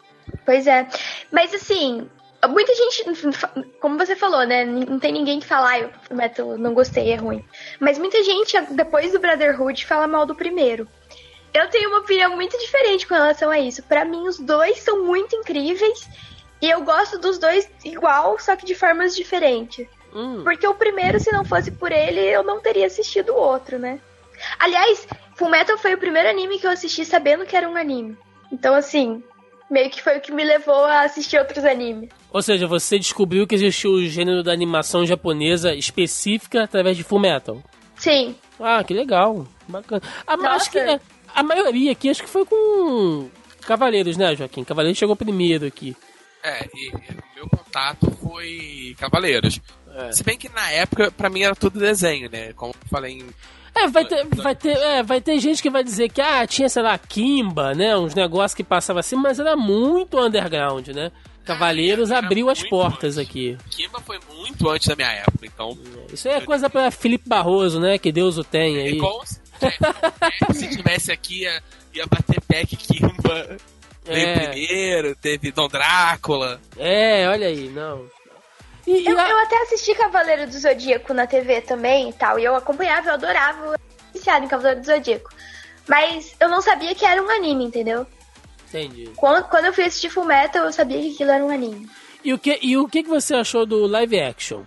Pois é. Mas assim, muita gente, como você falou, né? Não tem ninguém que fala, ah, o Metal não gostei, é ruim. Mas muita gente, depois do Brotherhood, fala mal do primeiro. Eu tenho uma opinião muito diferente com relação a isso. Pra mim, os dois são muito incríveis. E eu gosto dos dois igual, só que de formas diferentes. Hum, Porque o primeiro, se não fosse por ele, eu não teria assistido o outro, né? Aliás, Fullmetal foi o primeiro anime que eu assisti sabendo que era um anime. Então, assim, meio que foi o que me levou a assistir outros animes. Ou seja, você descobriu que existiu o gênero da animação japonesa específica através de Full Metal. Sim, Ah, que legal. Bacana. Ah, mas acho que é, a maioria aqui acho que foi com Cavaleiros, né, Joaquim? Cavaleiros chegou primeiro aqui. É, e o meu contato foi Cavaleiros. É. Se bem que na época, pra mim, era tudo desenho, né? Como eu falei em É, vai ter, vai ter, é, vai ter gente que vai dizer que ah, tinha, sei lá, Kimba, né? Uns negócios que passavam assim, mas era muito underground, né? Cavaleiros Era abriu as portas antes. aqui. Kimba foi muito antes da minha época, então. Isso aí é coisa pra Felipe Barroso, né? Que Deus o tenha aí. E com- é, se tivesse aqui, ia, ia bater Peck Kimba. Veio É. primeiro, teve Dom Drácula. É, olha aí, não. E, e eu, a- eu até assisti Cavaleiro do Zodíaco na TV também e tal. E eu acompanhava, eu adorava, eu em Cavaleiro do Zodíaco. Mas eu não sabia que era um anime, entendeu? Entendi. Quando, quando eu fui assistir Fullmetal, eu sabia que aquilo era um anime. E o que, e o que, que você achou do live action?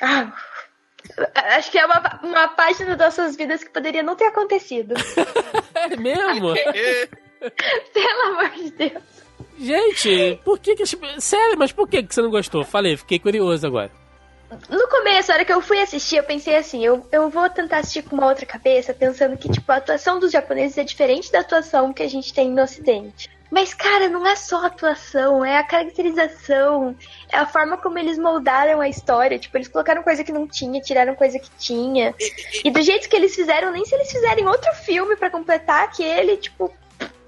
Ah, acho que é uma, uma página das nossas vidas que poderia não ter acontecido. É mesmo? Pelo amor de Deus. Gente, por que que... Sério, mas por que que você não gostou? Falei, fiquei curioso agora. No começo, a hora que eu fui assistir, eu pensei assim, eu, eu vou tentar assistir com uma outra cabeça, pensando que, tipo, a atuação dos japoneses é diferente da atuação que a gente tem no ocidente. Mas, cara, não é só a atuação, é a caracterização, é a forma como eles moldaram a história. Tipo, eles colocaram coisa que não tinha, tiraram coisa que tinha. E do jeito que eles fizeram, nem se eles fizerem outro filme pra completar aquele, tipo,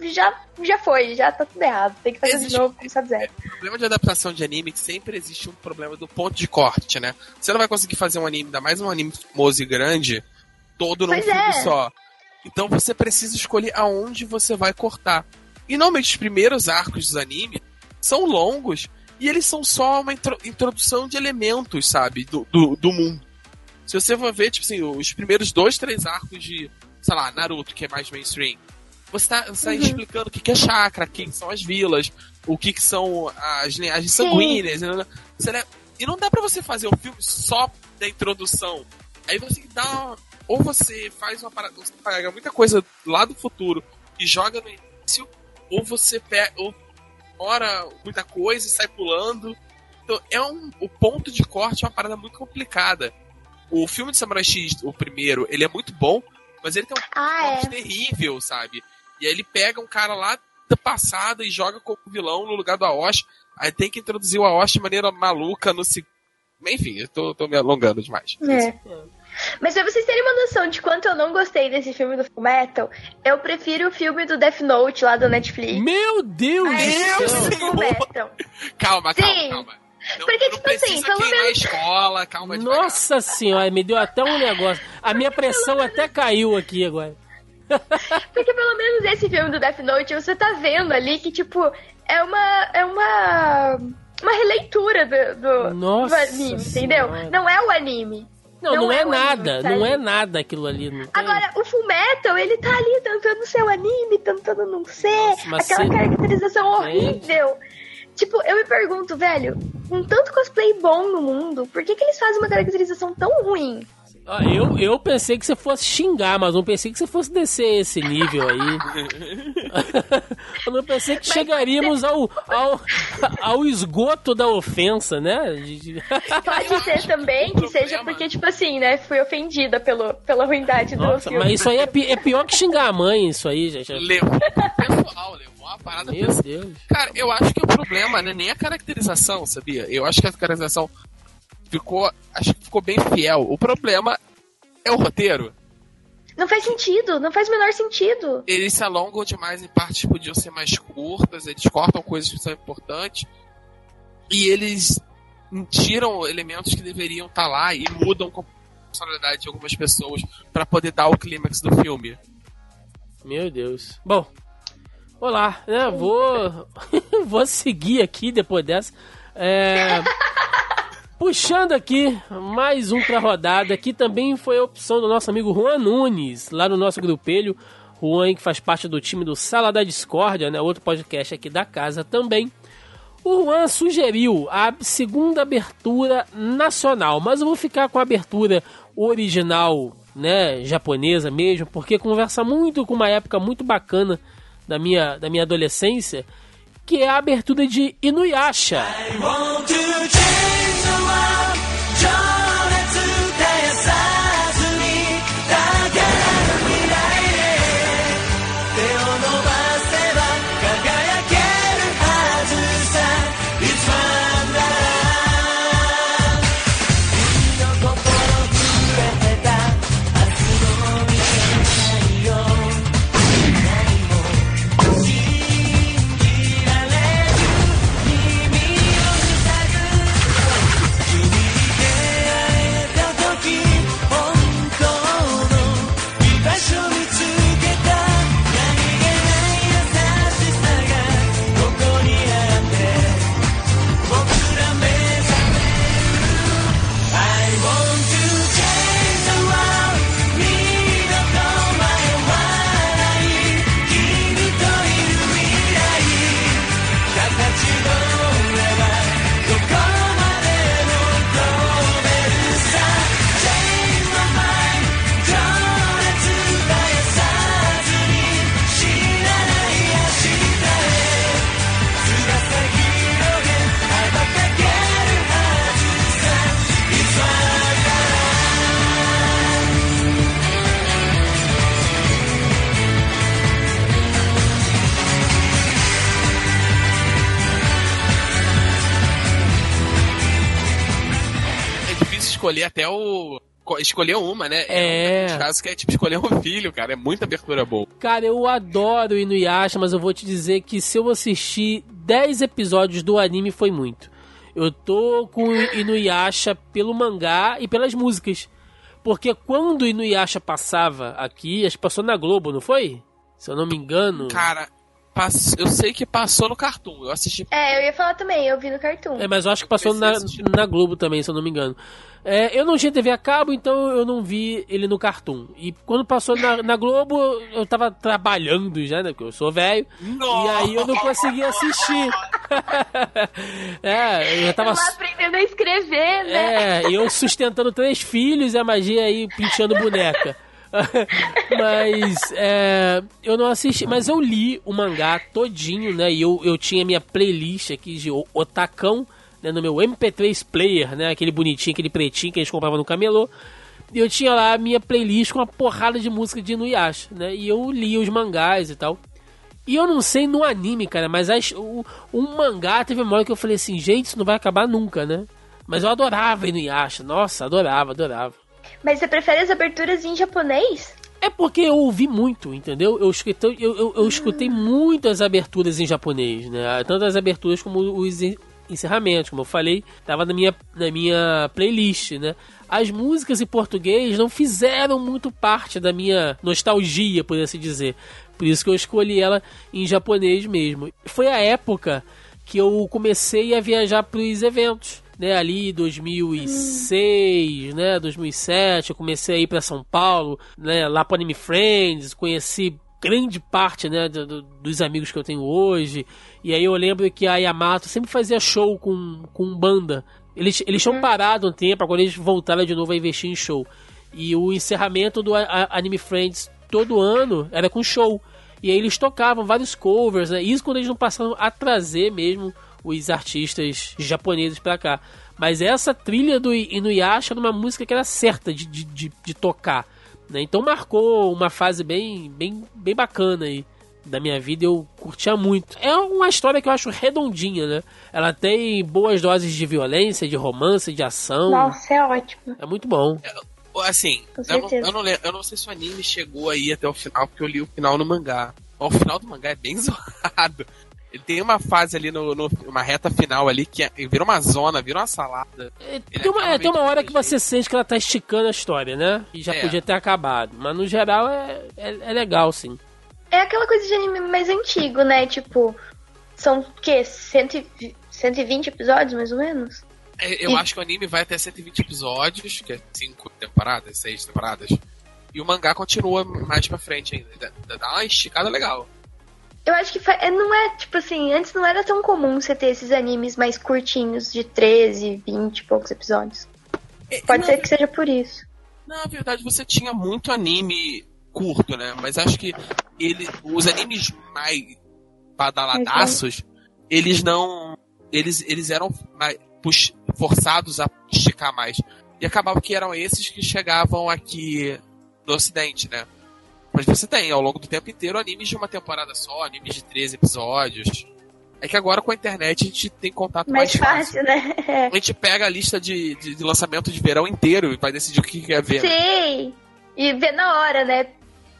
já, já foi, já tá tudo errado. Tem que fazer Existe- de novo, começar do zero. O problema de adaptação de anime é que sempre existe um problema do ponto de corte, né? Você não vai conseguir fazer um anime, ainda mais um anime famoso e grande, todo num Pois filme é. só. Então você precisa escolher aonde você vai cortar. E normalmente os primeiros arcos dos animes são longos e eles são só uma intro- introdução de elementos, sabe? Do, do, do mundo. Se você for ver, tipo assim, os primeiros dois, três arcos de, sei lá, Naruto, que é mais mainstream, você tá, você tá explicando o que, que é chakra, o que, que são as vilas, o que, que são as linhagens sanguíneas. né? Você le- E não dá pra você fazer o filme só da introdução. Aí você dá uma... Ou você faz uma parada, você pega muita coisa lá do futuro e joga no início, ou você pega, ou ora muita coisa e sai pulando. Então, é um, o ponto de corte é uma parada muito complicada. O filme de Samurai X, o primeiro, ele é muito bom, mas ele tem um Ah, corte é. terrível, sabe? E aí ele pega um cara lá do passado e joga como vilão no lugar do Aoshi. Aí tem que introduzir o Aoshi de maneira maluca no segundo. Enfim, eu tô, tô me alongando demais. É. Mas pra vocês terem uma noção de quanto eu não gostei desse filme do Fullmetal, eu prefiro o filme do Death Note lá do Netflix. Meu Deus a do esse Deus Senhor! Fullmetal. Calma, calma, Sim. calma. Não, Porque, não tipo assim, precisa pelo menos- escola, calma devagar. Nossa senhora, me deu até um negócio. A minha pressão até caiu aqui agora. Porque pelo menos esse filme do Death Note, você tá vendo ali que, tipo, é uma. É uma. Uma releitura do, do, Nossa do anime, entendeu? Senhora. Não é o anime. Não, não, Não é, é anime, nada, tá não ali. é nada aquilo ali. Tem... Agora, o Fullmetal, ele tá ali tentando ser o anime, tentando não ser, Nossa, aquela se- caracterização horrível. Tipo, eu me pergunto, velho, com tanto cosplay bom no mundo, por que, que eles fazem uma caracterização tão ruim? Ah, Eu, eu pensei que você fosse xingar, mas não pensei que você fosse descer esse nível aí. eu não pensei que chegaríamos ao, ao, ao esgoto da ofensa, né? De- de- Pode ser também que seja porque, tipo assim, né, fui ofendida pelo, pela ruindade do Nossa, filme. mas isso aí é, pi- é pior que xingar a mãe, isso aí, gente. Levou pro pessoal, levou uma parada Meu. Deus. Cara, eu acho que o problema não é nem a caracterização, sabia? Eu acho que a caracterização ficou. Acho que ficou bem fiel. O problema é o roteiro. Não faz sentido, não faz o menor sentido. Eles se alongam demais em partes que podiam ser mais curtas, eles cortam coisas que são importantes. E eles tiram elementos que deveriam estar lá e mudam a personalidade de algumas pessoas pra poder dar o clímax do filme. Meu Deus. Bom, olá, né? Vou, vou seguir aqui depois dessa. É, puxando aqui mais um pra rodada, que também foi a opção do nosso amigo Juan Nunes, lá no nosso grupelho. Juan, que faz parte do time do Sala da Discórdia, né? Outro podcast aqui da casa também. O Juan sugeriu a segunda abertura nacional, mas eu vou ficar com a abertura original, né, japonesa mesmo, porque conversa muito com uma época muito bacana da minha, da minha adolescência, que é a abertura de Inuyasha. want to change escolher até o co- escolher uma, né? É. Um casos que é tipo escolher um filho, cara. É muita abertura boa. Cara, eu adoro Inuyasha, mas eu vou te dizer que se eu assistir 10 episódios do anime foi muito. Eu tô com Inuyasha pelo mangá e pelas músicas. Porque quando Inuyasha passava aqui, acho que passou na Globo, não foi? Se eu não me engano. Cara, pass- eu sei que passou no Cartoon. Eu assisti. É, eu ia falar também, eu vi no Cartoon. É, mas eu acho que passou na, na Globo também, se eu não me engano. É, eu não tinha TV a cabo, então eu não vi ele no Cartoon. E quando passou na, na Globo, eu tava trabalhando já, né? Porque eu sou velho. E aí eu não conseguia assistir. é, eu já tava. Lá aprendendo a escrever, né? É, e eu sustentando três filhos e a magia aí pinchando boneca. mas é, eu não assisti, mas eu li o mangá todinho, né? E eu, eu tinha minha playlist aqui de Otacão, né? No meu MP3 player, né? Aquele bonitinho, aquele pretinho que a gente comprava no camelô. E eu tinha lá a minha playlist com uma porrada de música de Inuyasha, né? E eu li os mangás e tal. E eu não sei no anime, cara, mas as, o, o mangá teve uma hora que eu falei assim, gente, isso não vai acabar nunca, né? Mas eu adorava Inuyasha, nossa, adorava, adorava. Mas você prefere as aberturas em japonês? É porque eu ouvi muito, entendeu? Eu escutei, eu, eu, eu escutei muitas aberturas em japonês, né? Tanto as aberturas como os en- encerramentos, como eu falei, tava na minha, na minha playlist, né? As músicas em português não fizeram muito parte da minha nostalgia, por assim dizer. Por isso que eu escolhi ela em japonês mesmo. Foi a época que eu comecei a viajar para os eventos, né? Ali 2006, né? 2007, eu comecei a ir para São Paulo, né? Lá para Anime Friends, conheci grande parte, né, do- do- dos amigos que eu tenho hoje. E aí eu lembro que a Yamato sempre fazia show com, com banda. Eles, eles tinham parado um tempo, agora eles voltaram de novo a investir em show. E o encerramento do A- A- Anime Friends todo ano era com show. E aí eles tocavam vários covers, né? Isso quando eles não passaram a trazer mesmo os artistas japoneses pra cá. Mas essa trilha do Inuyasha era uma música que era certa de, de, de, de tocar. Né? Então marcou uma fase bem, bem, bem bacana aí da minha vida. Eu curtia muito. É uma história que eu acho redondinha, né? Ela tem boas doses de violência, de romance, de ação. Nossa, é ótimo. É muito bom. Assim, Com eu não, eu, não lembro- eu não sei se o anime chegou aí até o final, porque eu li o final no mangá. O final do mangá é bem zoado. Ele tem uma fase ali, no, no- uma reta final ali, que é, vira uma zona, vira uma salada. É, tem, uma, é, tem uma hora que você sente que ela tá esticando a história, né? E já É. podia ter acabado. Mas no geral é, é, é legal, sim. É aquela coisa de anime mais antigo, né? Tipo, são o quê? 100, 120 episódios, mais ou menos? É, Eu E- acho que o anime vai até 120 episódios, que é 5 temporadas, 6 temporadas. E o mangá continua mais pra frente ainda. Dá uma esticada legal. Eu acho que é, não é, tipo assim, antes não era tão comum você ter esses animes mais curtinhos, de 13, 20 e poucos episódios. Pode na, ser que seja por isso. Na verdade, você tinha muito anime curto, né? Mas acho que ele, os animes mais badaladaços, eles não. Eles, eles eram mais pux- forçados a esticar mais. E acabava que eram esses que chegavam aqui no ocidente, né? Mas você tem, ao longo do tempo inteiro, animes de uma temporada só, animes de 13 episódios. É que agora com a internet a gente tem contato mais, Mais fácil, né? É. A gente pega a lista de, de, de lançamento de verão inteiro e vai decidir o que quer ver. né? Sim! E vê na hora, né?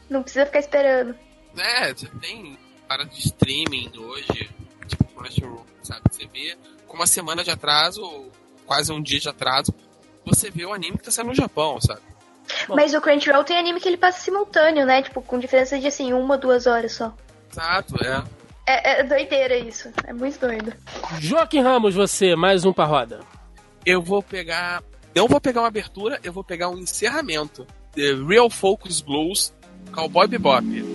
Não precisa ficar esperando. É, você tem para de streaming hoje, tipo Crunchyroll, sabe? Você vê com uma semana de atraso, ou quase um dia de atraso, você vê o anime que tá saindo no Japão, sabe? Bom. Mas o Crunchyroll tem anime que ele passa simultâneo, né? Tipo, com diferença de assim, uma, duas horas só. Exato, é. É, é doideira isso. É muito doido. Joaquim Ramos, você, mais um pra roda. Eu vou pegar. Não vou pegar uma abertura, eu vou pegar um encerramento. The Real Focus Blues, Cowboy Bebop.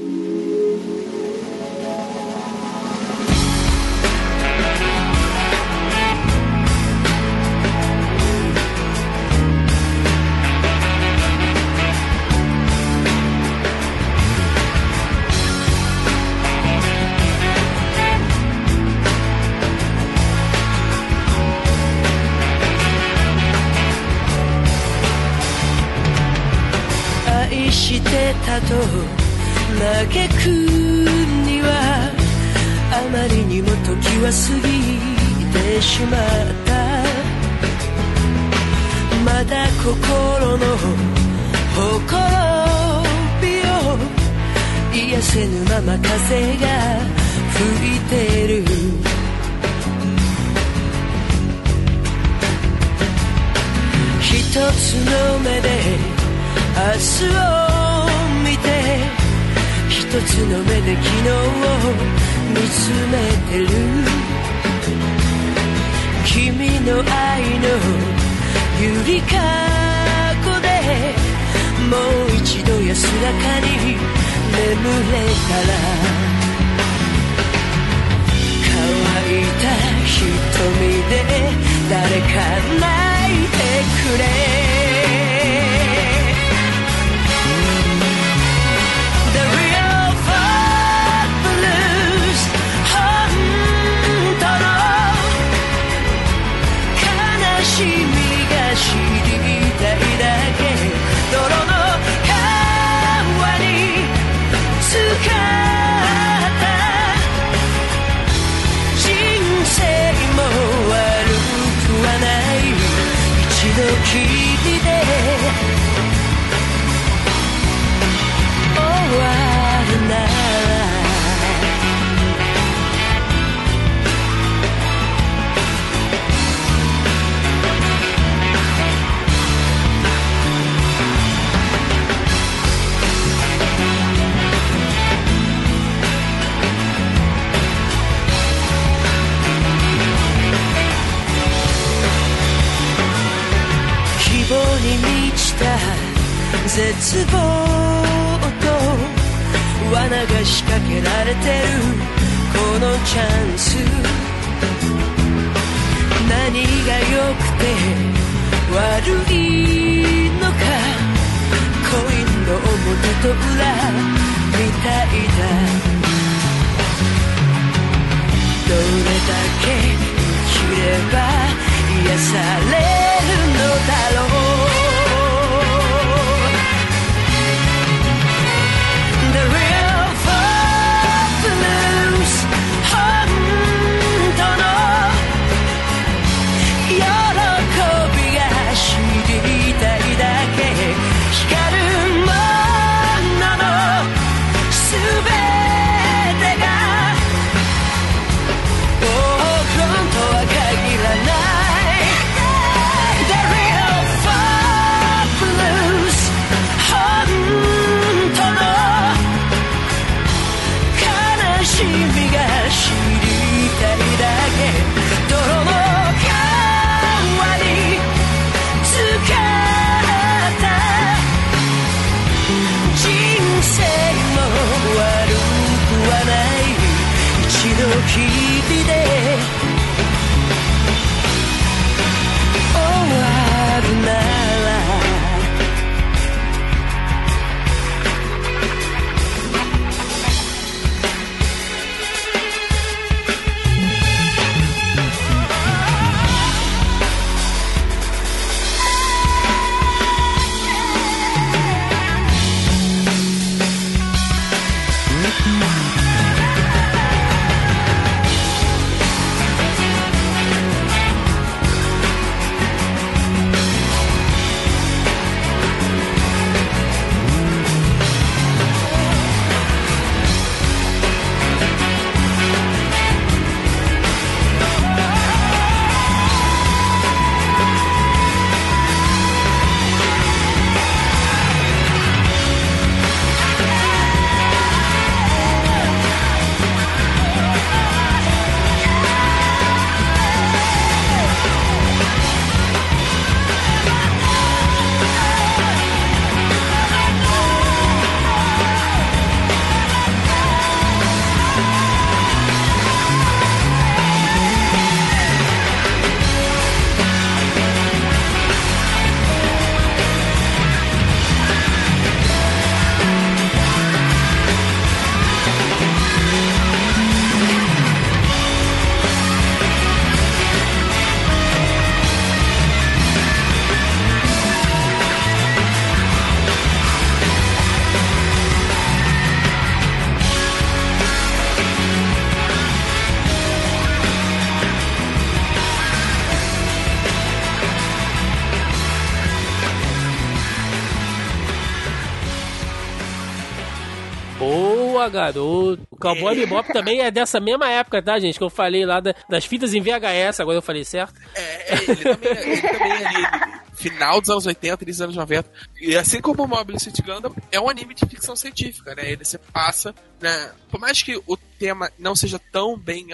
Garoto. O Cowboy Bebop também é dessa mesma época, tá, gente? Que eu falei lá da- das fitas em VHS, agora eu falei certo. É, é, ele também, ele também é ali, final dos anos 80, início dos anos 90. E assim como o Mobile Suit Gundam, é um anime de ficção científica, né? Ele se passa, né? Por mais que o tema não seja tão bem,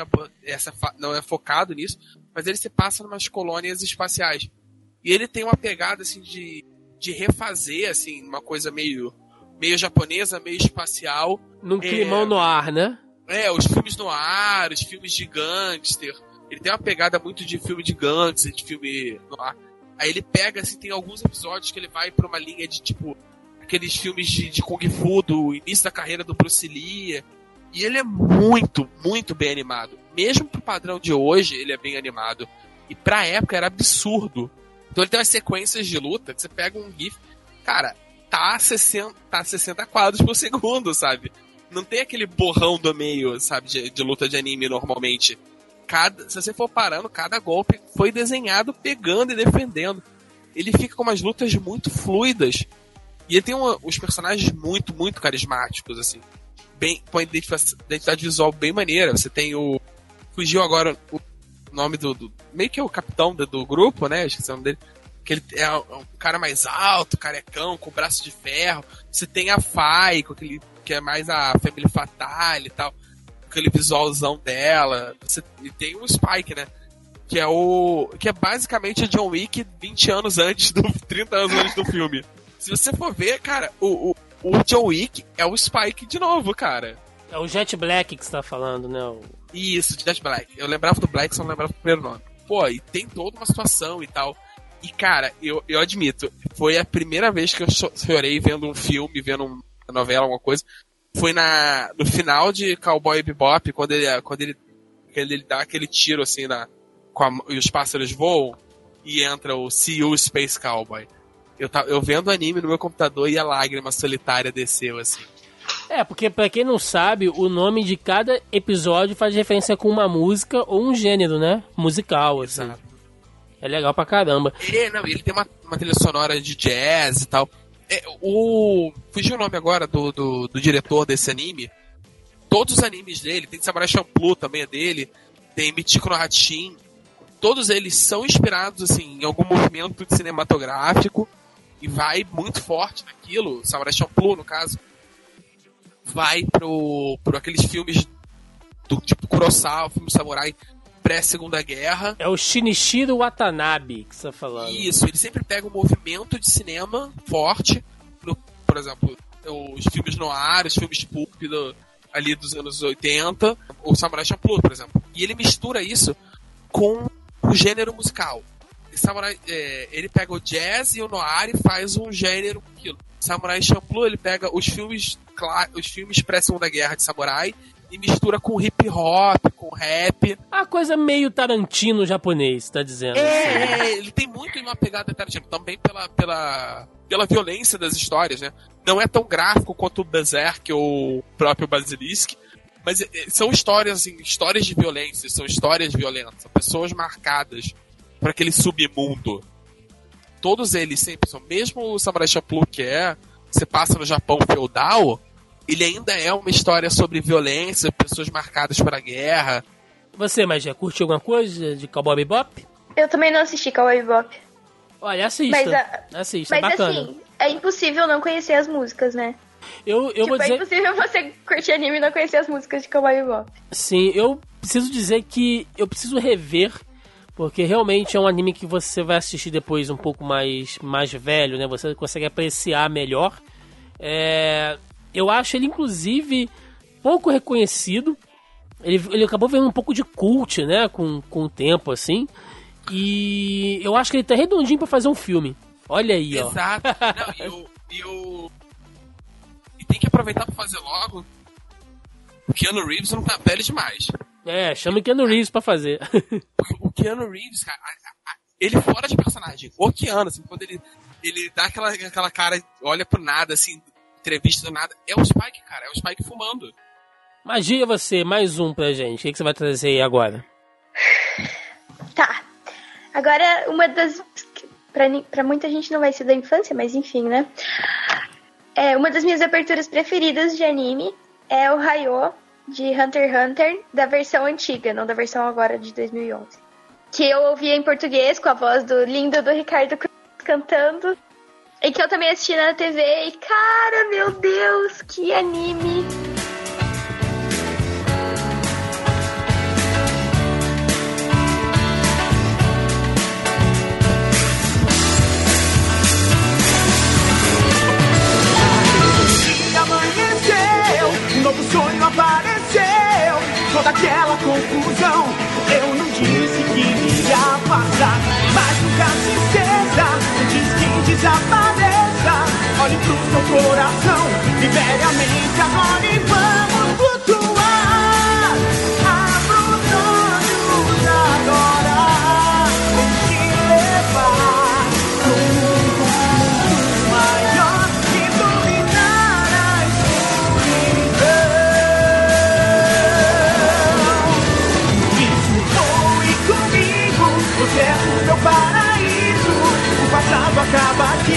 essa, não é focado nisso, mas ele se passa em umas colônias espaciais. E ele tem uma pegada, assim, de, de refazer, assim, uma coisa meio, meio japonesa, meio espacial. Num É. climão no ar, né? É, os filmes no ar, os filmes de gangster. Ele tem uma pegada muito de filme de gangster, de filme no ar. Aí ele pega, assim, tem alguns episódios que ele vai pra uma linha de, tipo, aqueles filmes de, de Kung Fu do início da carreira do Bruce Lee. E ele é muito, muito bem animado. Mesmo pro padrão de hoje, ele é bem animado. E pra época era absurdo. Então ele tem umas sequências de luta que você pega um GIF. Cara, tá 60, tá 60 quadros por segundo, sabe? Não tem aquele borrão do meio, sabe, de, de luta de anime normalmente. Cada, se você for parando, cada golpe foi desenhado pegando e defendendo. Ele fica com umas lutas muito fluidas. E ele tem uma, os personagens muito, muito carismáticos, assim. Bem, com a identidade, visual bem maneira. Você tem o. Fugiu agora o nome do. do- meio que é o capitão do, do grupo, né? Esqueci o nome dele. Que ele é um cara mais alto, carecão, com braço de ferro. Você tem a Fai, com aquele, que é mais a Family Fatale e tal. Com aquele visualzão dela. Você, e tem o Spike, né? Que é o. Que é basicamente o John Wick 20 anos antes do. 30 anos antes do filme. Se você for ver, cara, o, o, o John Wick é o Spike de novo, cara. É o Jet Black que você tá falando, né? O- Isso, Jet Black. Eu lembrava do Black, só não lembrava do primeiro nome. Pô, e tem toda uma situação e tal. E, cara, eu, eu admito, foi a primeira vez que eu cho- chorei vendo um filme, vendo uma novela, alguma coisa. Foi na, no final de Cowboy Bebop, quando ele, quando ele, quando ele dá aquele tiro assim na, com a- e os pássaros voam e entra o You Space Cowboy. Eu, tá, eu vendo o anime no meu computador e a lágrima solitária desceu, assim. É, porque pra quem não sabe, o nome de cada episódio faz referência com uma música ou um gênero, né? Musical, assim. Exato. É legal pra caramba. É, não, ele tem uma, uma trilha sonora de jazz e tal. É, o. Fugiu o nome agora do, do, do diretor desse anime. Todos os animes dele, tem Samurai Champloo também é dele, tem Michiko no Hatchin. Todos eles são inspirados assim, em algum movimento cinematográfico e vai muito forte naquilo. Samurai Champloo, no caso, vai pro, pro aqueles filmes do tipo Kurosawa, filme samurai pré-segunda guerra. É o Shinichiro Watanabe que você tá falando. Isso, ele sempre pega um movimento de cinema forte, no- por exemplo, os filmes no ar, os filmes pulp do- ali dos anos 80, o Samurai Champloo, por exemplo. E ele mistura isso com o gênero musical. Samurai, é, ele pega o jazz e o noir e faz um gênero com aquilo. Samurai Champloo, ele pega os filmes, os filmes pré-segunda guerra de samurai e mistura com hip hop, com rap. A coisa meio Tarantino japonês, tá dizendo. assim. É, é, ele tem muito uma pegada Tarantino, também pela, pela, pela violência das histórias, né? Não é tão gráfico quanto o Berserk ou o próprio Basilisk, mas é, é, são histórias, assim, histórias de violência, são histórias violentas, são pessoas marcadas para aquele submundo. Todos eles sempre são, mesmo o Samurai Champloo, que é, você passa no Japão feudal, ele ainda é uma história sobre violência, pessoas marcadas pela guerra, Você, mas já curte alguma coisa de Cowboy Bebop? Eu também não assisti Cowboy Bebop. Olha, assista. Mas, a- Assista, é Mas bacana. assim, é impossível não conhecer as músicas, né? eu eu tipo, vou é dizer. impossível você curtir anime e não conhecer as músicas de Cowboy Bebop. Sim, eu preciso dizer que eu preciso rever, porque realmente é um anime que você vai assistir depois um pouco mais, mais velho, né? Você consegue apreciar melhor. É, eu acho ele, inclusive, pouco reconhecido. Ele, ele acabou vendo um pouco de cult, né? Com, com o tempo, assim. E eu acho que ele tá redondinho pra fazer um filme. Olha aí, ó. Exato. Não, e, o, e o. E tem que aproveitar pra fazer logo. O Keanu Reeves não tá velho demais. É, chama o Keanu Reeves pra fazer. O Keanu Reeves, cara, a- a- a- ele fora de personagem. O Keanu, assim, quando ele, ele dá aquela, aquela cara, olha pro nada, assim, entrevista do nada, é o Spike, cara, é o Spike fumando. Magia, você, mais um pra gente. O que, que você vai trazer aí agora? Tá. Agora, uma das. Pra, pra muita gente não vai ser da infância, mas enfim, né? É uma das minhas aberturas preferidas de anime é o Raiô de Hunter x Hunter, da versão antiga, não da versão agora de 2011. Que eu ouvia em português com a voz do lindo do Ricardo Cruz cantando. E que eu também assisti na TV. E cara, meu Deus, que anime! Amanheceu, novo sonho apareceu. Toda aquela confusão, eu não disse que iria passar. Mas nunca se esqueça, antes que desapareça. Seu coração, libere a mente agora e vamos flutuar. Abra os olhos agora, vou te levar pro mundo maior e dominar a escuridão. Isso voe comigo, você é o meu paraíso. O passado acaba aqui,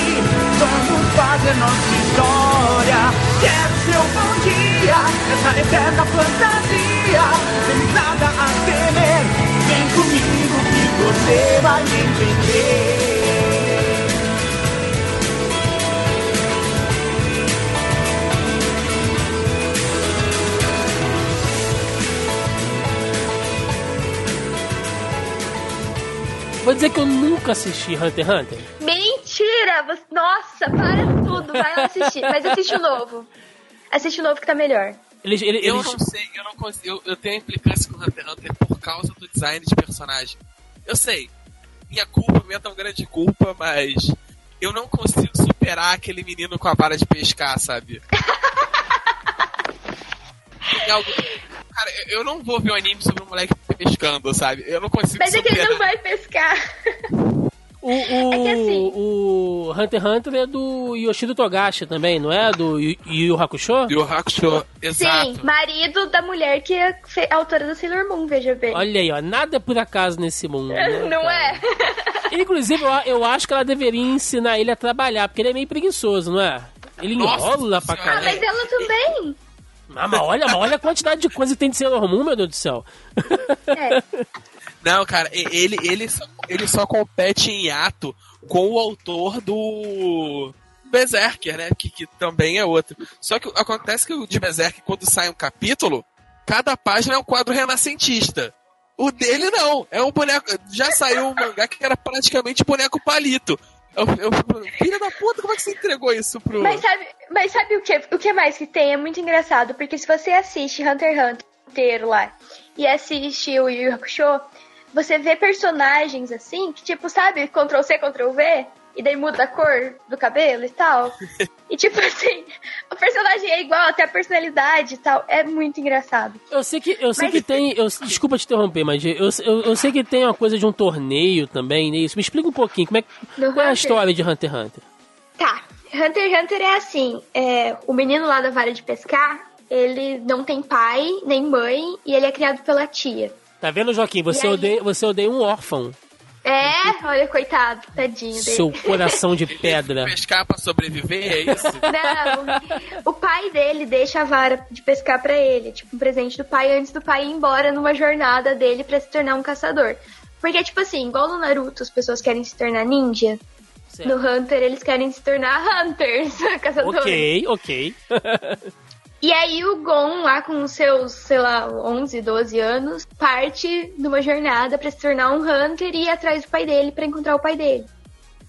fazer nossa história. Quero seu bom dia, essa eterna fantasia. Sem nada a temer, vem comigo que você vai me entender. Vou dizer que eu nunca assisti Hunter x Hunter. Mentira! Você- Nossa, para tudo, vai lá assistir. Mas assiste o novo. Assiste o novo que tá melhor. Eles, eles, Eu eles- não sei, eu não consigo. Eu, eu tenho implicância com Hunter x Hunter por causa do design de personagem. Eu sei, minha culpa, minha tão grande culpa, mas eu não consigo superar aquele menino com a vara de pescar, sabe? Algo- Cara, eu- não vou ver um anime sobre um moleque pescando, sabe? Eu não consigo Mas é que ele superar. não vai pescar. o, o, É que assim- o Hunter x Hunter é do Yoshiro Togashi também, não é? Do Yu Yu Yu Hakusho? O Hakusho, exato. Sim, marido da mulher que é autora do Sailor Moon, veja bem. Olha aí, ó, nada é por acaso nesse mundo. né, não cara? é? Inclusive, eu, eu acho que ela deveria ensinar ele a trabalhar, porque ele é meio preguiçoso, não é? Ele Nossa enrola pra Senhora. Ah, mas caralho. ela também. Ah, mas olha, mas olha a quantidade de coisa que tem de Sailor Moon, meu Deus do céu. É. Não, cara, ele, ele, só, ele só compete em ato com o autor do Berserker, né? Que, que também é outro. Só que acontece que o de Berserker, quando sai um capítulo, cada página é um quadro renascentista. O dele não, é um boneco. Já saiu um mangá que era praticamente boneco palito. Filha da puta, como é que você entregou isso pro. Mas sabe, mas sabe o, que, o que mais que tem? É muito engraçado, porque se você assiste Hunter x Hunter inteiro lá e assiste o Yu Hakusho, você vê personagens assim, que tipo, sabe, Ctrl C, Ctrl V, e daí muda a cor do cabelo e tal. e tipo assim, o personagem é igual, até a personalidade e tal. É muito engraçado. Eu sei que, eu sei Mas- que tem. Eu, desculpa te interromper, mas eu, eu, eu sei que tem uma coisa de um torneio também, né? Isso. Me explica um pouquinho, como é, que- Do qual é a história de Hunter x Hunter? Tá, Hunter x Hunter é assim, é, o menino lá da vara de pescar, ele não tem pai nem mãe e ele é criado pela tia. Tá vendo, Joaquim? Você E aí? odeia, você odeia um órfão. É, olha, coitado, tadinho dele. Seu coração de pedra. Pescar pra sobreviver, é isso? Não, o pai dele deixa a vara de pescar pra ele, tipo um presente do pai antes do pai ir embora numa jornada dele pra se tornar um caçador. Porque, tipo assim, igual no Naruto as pessoas querem se tornar ninja, Certo. no Hunter eles querem se tornar hunters, caçadores. Ok, ok. E aí o Gon, lá com seus, sei lá, 11, 12 anos, parte numa jornada pra se tornar um Hunter e ir atrás do pai dele pra encontrar o pai dele.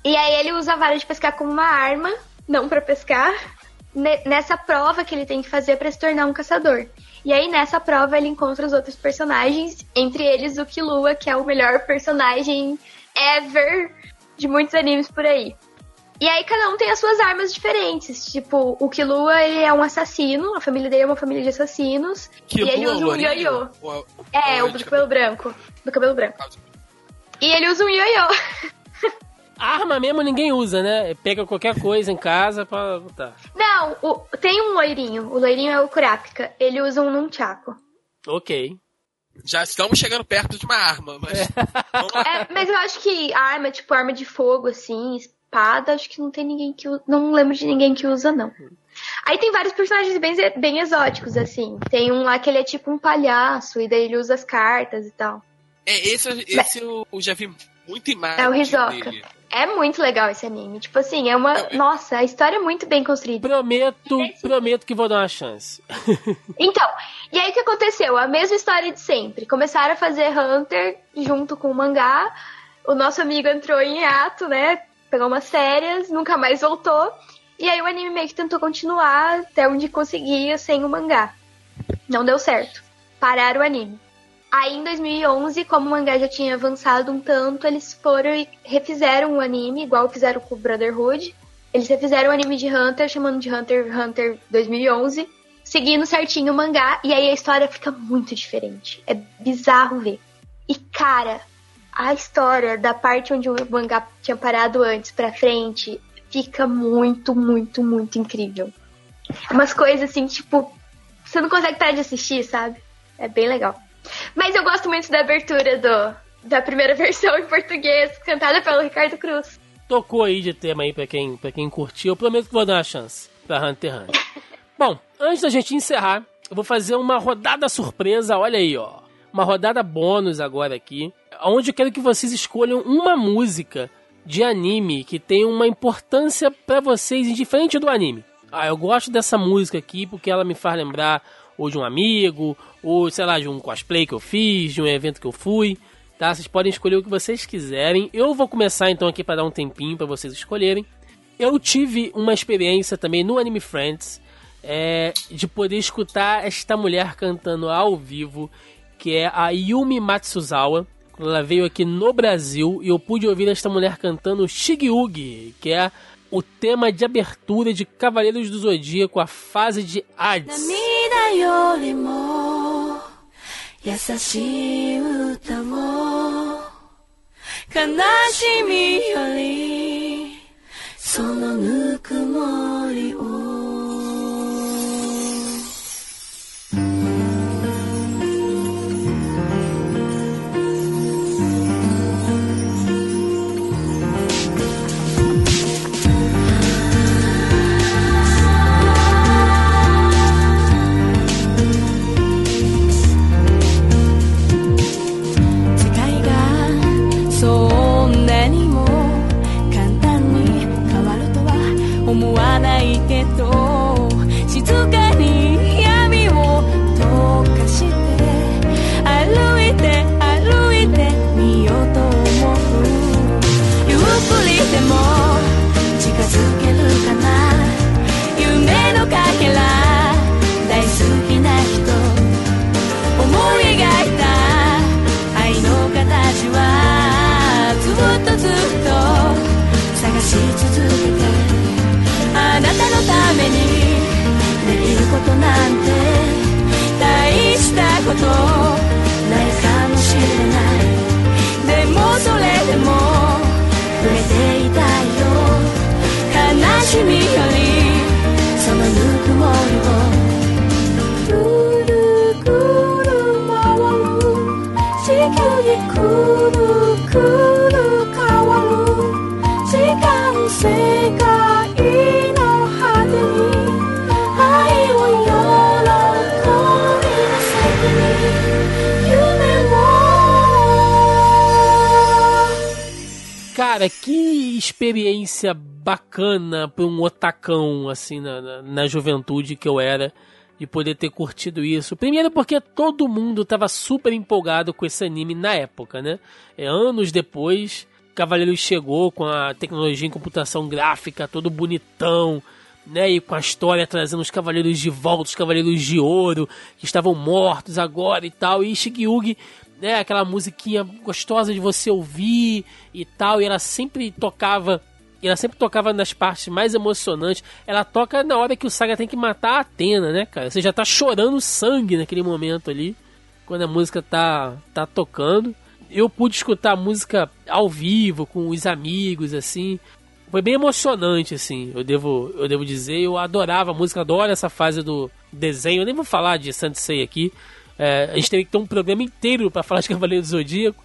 E aí ele usa a vara de pescar como uma arma, não pra pescar, ne- nessa prova que ele tem que fazer pra se tornar um caçador. E aí nessa prova ele encontra os outros personagens, entre eles o Killua, que é o melhor personagem ever de muitos animes por aí. E aí cada um tem as suas armas diferentes. Tipo, o Killua ele é um assassino, a família dele é uma família de assassinos. Que e ele usa um ioiô. É, o de do cabelo branco. Do cabelo branco. E ele usa um ioiô. Arma mesmo ninguém usa, né? Pega qualquer coisa em casa pra botar. Não, o- tem um loirinho. O loirinho é o Kurapika. Ele usa um nunchaku. Ok. Já estamos chegando perto de uma arma, mas. Lá. É, mas eu acho que arma, tipo arma de fogo, assim, espada, acho que não tem ninguém que usa. Não lembro de ninguém que usa, não. Aí tem vários personagens bem, bem exóticos, assim. Tem um lá que ele é tipo um palhaço, e daí ele usa as cartas e tal. É, esse, esse eu, eu já vi muito imagem. É o Hisoka. dele. É muito legal esse anime. Tipo assim, é uma. Eu- Nossa, a história é muito bem construída. Prometo, prometo que vou dar uma chance. Então, e aí o que aconteceu? A mesma história de sempre. Começaram a fazer Hunter junto com o mangá. O nosso amigo entrou em ato, né? Pegou umas férias, nunca mais voltou. E aí o anime meio que tentou continuar até onde conseguia sem o mangá. Não deu certo. Pararam o anime. Aí em 2011, como o mangá já tinha avançado um tanto, eles foram e refizeram o anime, igual fizeram com o Brotherhood. Eles refizeram o anime de Hunter, chamando de Hunter x Hunter 2011, seguindo certinho o mangá, e aí a história fica muito diferente. É bizarro ver. E cara, a história da parte onde o mangá tinha parado antes pra frente fica muito, muito, muito incrível. Umas coisas assim, tipo, você não consegue parar de assistir, sabe? É bem legal. Mas eu gosto muito da abertura do, da primeira versão em português, cantada pelo Ricardo Cruz. Tocou aí de tema aí pra quem, pra quem curtiu. Eu prometo que vou dar uma chance pra Hunter x Hunter. Bom, antes da gente encerrar, eu vou fazer uma rodada surpresa. Olha aí, ó. Uma rodada bônus agora aqui. Onde eu quero que vocês escolham uma música de anime que tem uma importância pra vocês indiferente do anime. Ah, eu gosto dessa música aqui porque ela me faz lembrar ou de um amigo, ou sei lá, de um cosplay que eu fiz, de um evento que eu fui. Tá? Vocês podem escolher o que vocês quiserem. Eu vou começar então aqui para dar um tempinho para vocês escolherem. Eu tive uma experiência também no Anime Friends é, de poder escutar esta mulher cantando ao vivo, que é a Yumi Matsuzawa. Ela veio aqui no Brasil e eu pude ouvir esta mulher cantando Shigyugi, que é o tema de abertura de Cavaleiros do Zodíaco, a fase de Hades. Experiência bacana pra um otacão, assim, na, na, na juventude que eu era, de poder ter curtido isso. Primeiro porque todo mundo tava super empolgado com esse anime na época, né? É, anos depois, Cavaleiros chegou com a tecnologia em computação gráfica, todo bonitão, né? E com a história trazendo os Cavaleiros de volta, os Cavaleiros de Ouro, que estavam mortos agora e tal. E Shigyugi né, aquela musiquinha gostosa de você ouvir e tal, e ela sempre tocava, ela sempre tocava nas partes mais emocionantes. Ela toca na hora que o Saga tem que matar a Atena, né, cara? Você já tá chorando sangue naquele momento ali, quando a música tá tá tocando. Eu pude escutar a música ao vivo com os amigos assim. Foi bem emocionante assim, eu devo eu devo dizer, eu adorava a música, adoro essa fase do desenho. Eu nem vou falar de Sansei aqui, é, a gente teve que ter um programa inteiro para falar de Cavaleiro do Zodíaco.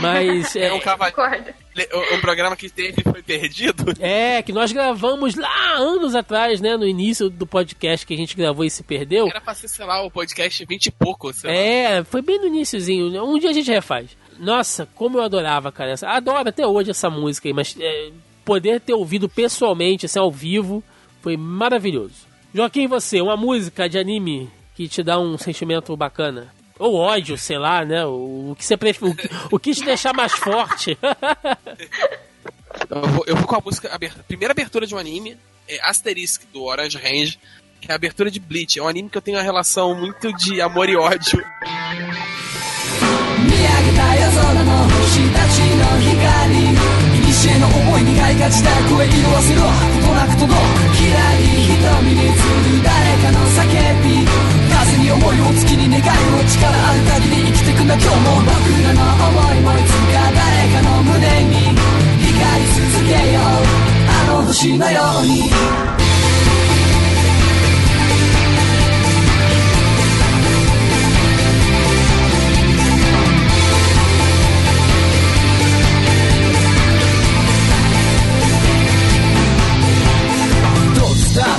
Mas É é, um cavaleiro. Concordo. Um programa que teve e foi perdido. é que nós gravamos lá anos atrás, né? No início do podcast que a gente gravou e se perdeu. Era pra ser, sei lá, o podcast 20 e pouco. Sei lá. É, foi bem no iníciozinho. Um dia a gente refaz. Nossa, como eu adorava, cara. Essa, adoro até hoje essa música aí, mas é, poder ter ouvido pessoalmente, assim, ao vivo, foi maravilhoso. Joaquim, você, uma música de anime que te dá um sentimento bacana? Ou ódio, sei lá, né? O, o que você prefere, o, que- o que te deixar mais forte? Eu vou, eu vou com a música. aberta- primeira abertura de um anime é Asterisk, do Orange Range, que é a abertura de Bleach. É um anime que eu tenho uma relação muito de amor e ódio. 見上げた夜空の星たちの光古の思いにがいがちだ声色あせろことなく届くきらり瞳に映る誰かの叫び風 に思いを月に願いを力ある限り生きてくんだ今日も僕らの思いもいつか誰かの胸に光り続けようあの星のように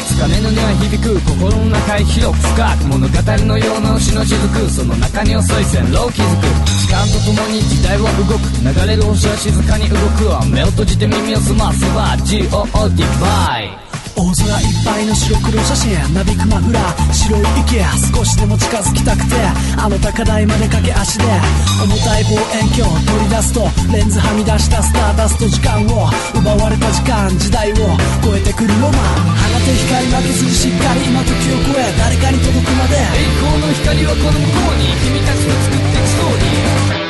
つかめのには響く心の中へ広く深く物語のような星の雫その中に遅い線路を築く。時間とともに時代は動く。流れる星は静かに動く。わ目を閉じて耳を澄ませば GOD バイ。大空いっぱいの白黒写真。なびくマフラー白い息少しでも近づきたくてあの高台まで駆け足で重たい望遠鏡取り出すとレンズはみ出したスターダスト時間を奪われた時間時代を超えてくるロマン放て光負けずにしっかり今時を超え誰かに届くまで。栄光の光はこの向こうに君たちの作っていくストーリー。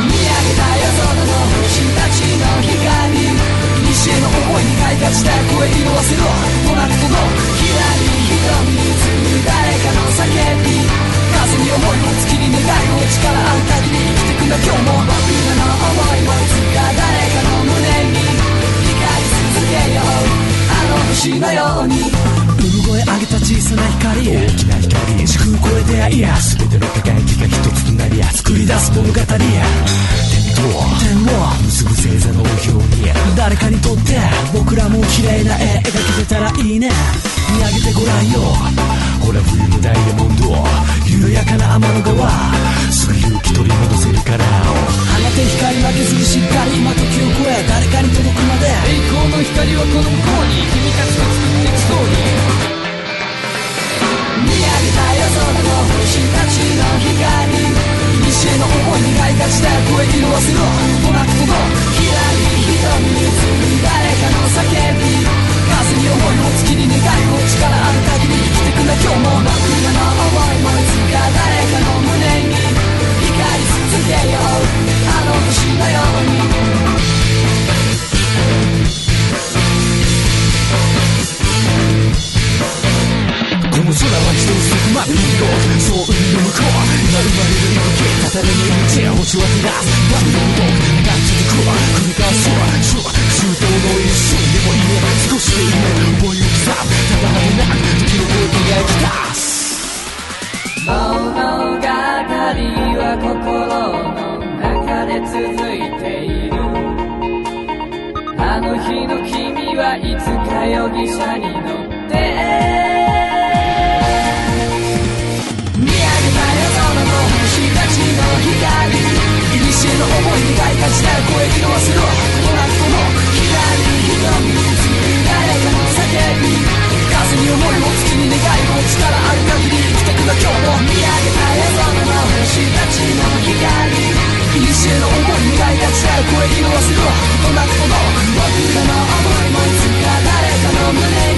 見上げた夜空の星たちの光西への思いにがいがちだ声色あせろとなく届くひらり瞳に映る誰かの叫び風に思いを月に願いを力ある限り。生きてくんだ今日も僕らの思いもいつか誰かの胸に。光り続けようあの星のように。産声上げた小さな光大きな光時空超えていや全ての輝きが一つとなり作り出す物語点と点を結ぶ星座のように誰かにとって僕らも綺麗な絵描けてたらいいね見上げてごらんよほら冬のダイヤモンド緩やかな天の川すぐ勇気取り戻せるから放て光負けずにしっかり今時を超え誰かに届くまで栄光の光はこの向こうに君たちの作っていくストーリー見上げた夜空の星たちの光。西への思いにがいがちだ声色あせろとなく届くひらり瞳に映る誰かの叫び風に思いを月に願いを力ある限り。生きてくんだ今日も僕らの思いもいつか誰かの胸に光り続けよう。あの星のように。この空は一つそこまで広くそう海の向こう今生まれる息吹たたれの命星は照らすバブルの毒長続く繰り返すそう周到の一瞬でもいいね少しでいいね思いを刻むただ派手なく時の声描き出す物語は心の中で続いているあの日の君はいつか容疑者に乗っていにしえの想いに抱いた時代を越える。わせろこの後の光に瞳に誰かの叫び風に思いを月に願いを力ある。限り生きてくの今日も見上げた夜空の星たちの光いにしえの想いに抱いた時代を越え広わせろこの後の僕らの想いもいつか誰かの胸に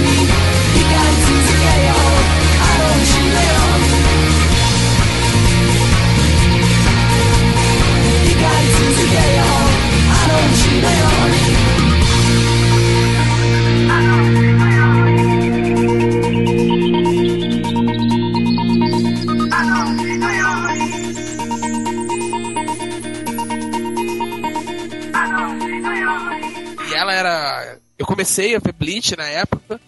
comecei a ver Bleach na época,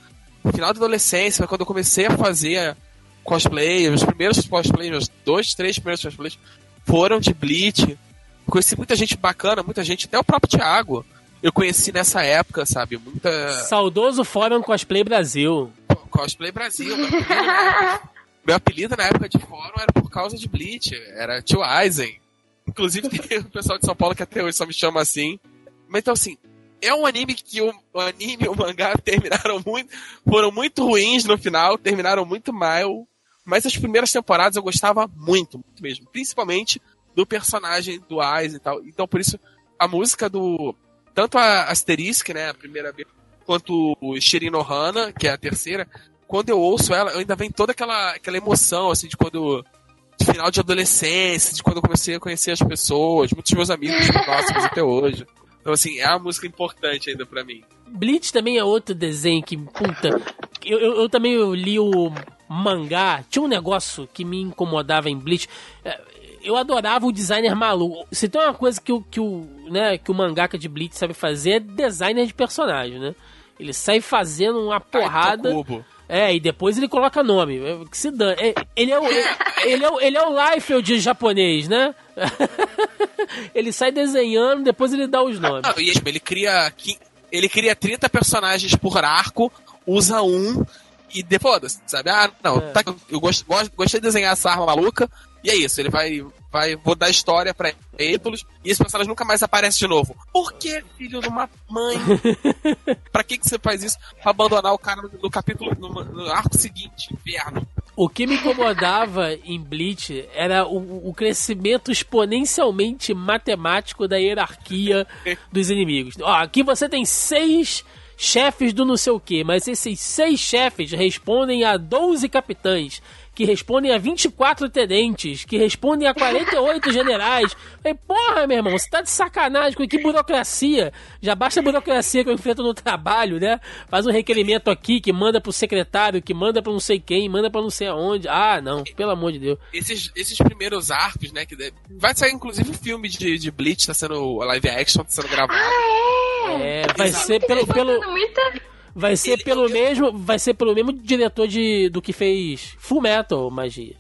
no final da adolescência, quando eu comecei a fazer cosplay. Os primeiros cosplays, meus dois, três primeiros cosplays foram de Bleach. Conheci muita gente bacana, muita gente, até o próprio Thiago. Eu conheci nessa época, sabe? Muita. Saudoso Fórum Cosplay Brasil. Cosplay Brasil. Meu apelido, na época, meu apelido na época de fórum era por causa de Bleach. Era Tio Aizen. Inclusive tem o pessoal de São Paulo que até hoje só me chama assim. Mas então assim, é um anime que o, o anime e o mangá terminaram muito. Foram muito ruins no final, terminaram muito mal. Mas as primeiras temporadas eu gostava muito, muito mesmo. Principalmente do personagem do Aizen e tal. Então por isso a música do. Tanto a Asterisk, né? A primeira vez quanto o Shirino Hana, que é a terceira, quando eu ouço ela, eu ainda vem toda aquela, aquela emoção, assim, de quando. De final de adolescência, de quando eu comecei a conhecer as pessoas, muitos meus amigos próximos até hoje. Então, assim, é uma música importante ainda pra mim. Bleach também é outro desenho que, puta. Eu, eu, eu também li o mangá. Tinha um negócio que me incomodava em Bleach. Eu adorava o designer maluco. Se tem uma coisa que o, que o, né, que o mangaka de Bleach sabe fazer é designer de personagem, né? Ele sai fazendo uma porrada. É, e depois ele coloca nome. É, Que se dane. É, Ele é o, ele é o, ele é o Liefeld japonês, né? ele sai desenhando, depois ele dá os nomes. Não, e tipo, ele cria. Ele cria 30 personagens por arco, usa um e depois, sabe? Ah, não, É. tá, eu gost, gost- gostei de desenhar essa arma maluca, e é isso, ele vai. vai vou dar história pra ídolos, e esse personagem nunca mais aparece de novo. Por que, filho de uma mãe? pra que, que você faz isso? Pra abandonar o cara no, no capítulo, no, no arco seguinte, inferno. O que me incomodava em Bleach era o, o crescimento exponencialmente matemático da hierarquia dos inimigos. Ó, aqui você tem seis chefes do não sei o que, mas esses seis chefes respondem a 12 capitães, que respondem a 24 tenentes, que respondem a 48 generais. Falei, porra, meu irmão, você tá de sacanagem com que burocracia. Já basta a burocracia que eu enfrento no trabalho, né? Faz um requerimento aqui que manda pro secretário, que manda pra não sei quem, manda pra não sei aonde. Ah, não, pelo amor de Deus. Esses, esses primeiros arcos, né? Que vai sair inclusive o filme de, de Bleach, tá sendo live action, tá sendo gravado. É, vai ser pelo, pelo, Muita... vai ser pelo mesmo, vai ser pelo mesmo diretor de do que fez Full Metal Magia.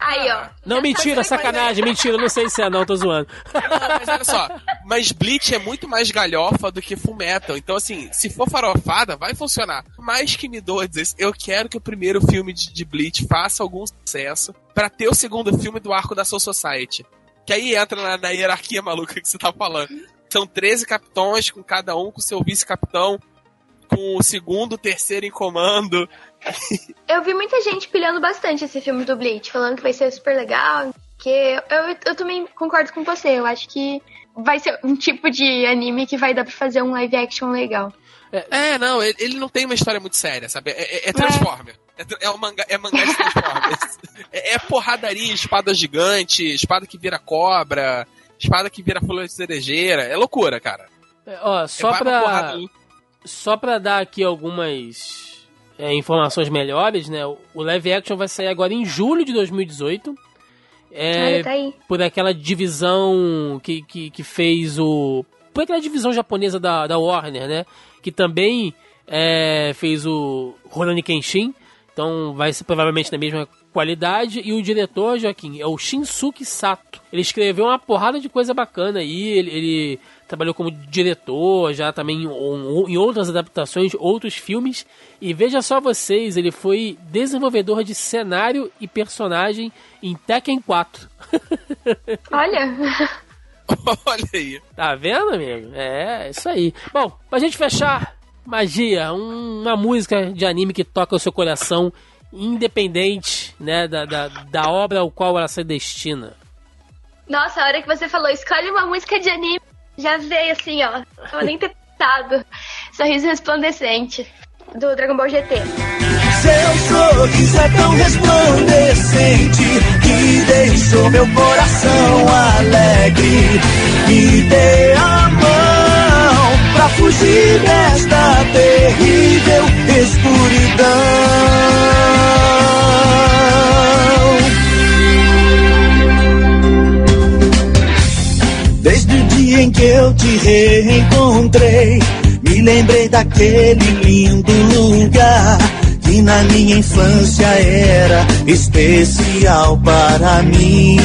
Aí, ó. Não, mentira, sacanagem, mentira, não sei se é não, tô zoando. Não, mas olha só, mas Bleach é muito mais galhofa do que Fullmetal. Então, assim, se for farofada, vai funcionar. Mais que me doa dizer eu quero que o primeiro filme de, de Bleach faça algum sucesso pra ter o segundo filme do arco da Soul Society. Que aí entra na, na hierarquia maluca que você tá falando. São 13 capitões, com cada um com seu vice-capitão, com o segundo, terceiro em comando. Eu vi muita gente pilhando bastante esse filme do Bleach, falando que vai ser super legal. Que eu, eu também concordo com você. Eu acho que vai ser um tipo de anime que vai dar pra fazer um live action legal. É, não, ele, ele não tem uma história muito séria, sabe? É, é, é Transformer. É, tra- é, um mangá, é mangá de Transformers. é, é porradaria, espada gigante, espada que vira cobra, espada que vira folha de cerejeira. É loucura, cara. É, Ó, só é pra porrada- só pra dar aqui algumas é, informações melhores, né? O live action vai sair agora em julho de 2018. É, tá aí. por aquela divisão que, que, que fez o. Por aquela divisão japonesa da, da Warner, né? Que também é, fez o Rurouni Kenshin. Então vai ser provavelmente da mesma qualidade. E o diretor, Joaquim, é o Shinsuke Sato. Ele escreveu uma porrada de coisa bacana aí. Ele, ele trabalhou como diretor, já também em, em outras adaptações, outros filmes. E veja só vocês, ele foi desenvolvedor de cenário e personagem em Tekken 4. Olha. Olha aí. Tá vendo, amigo? É, isso aí. Bom, pra gente fechar, magia, um- uma música de anime que toca o seu coração, independente, né, da, da, da obra ao qual ela se destina. Nossa, a hora que você falou, escolhe uma música de anime, já veio assim, ó. Tava nem ter pensado. Sorriso resplandecente, do Dragon Ball GT. Seu sorriso é tão resplandecente que deixou meu coração alegre. Me dê a mão pra fugir desta terrível escuridão. Desde o dia em que eu te reencontrei, me lembrei daquele lindo lugar que na minha infância era especial para mim.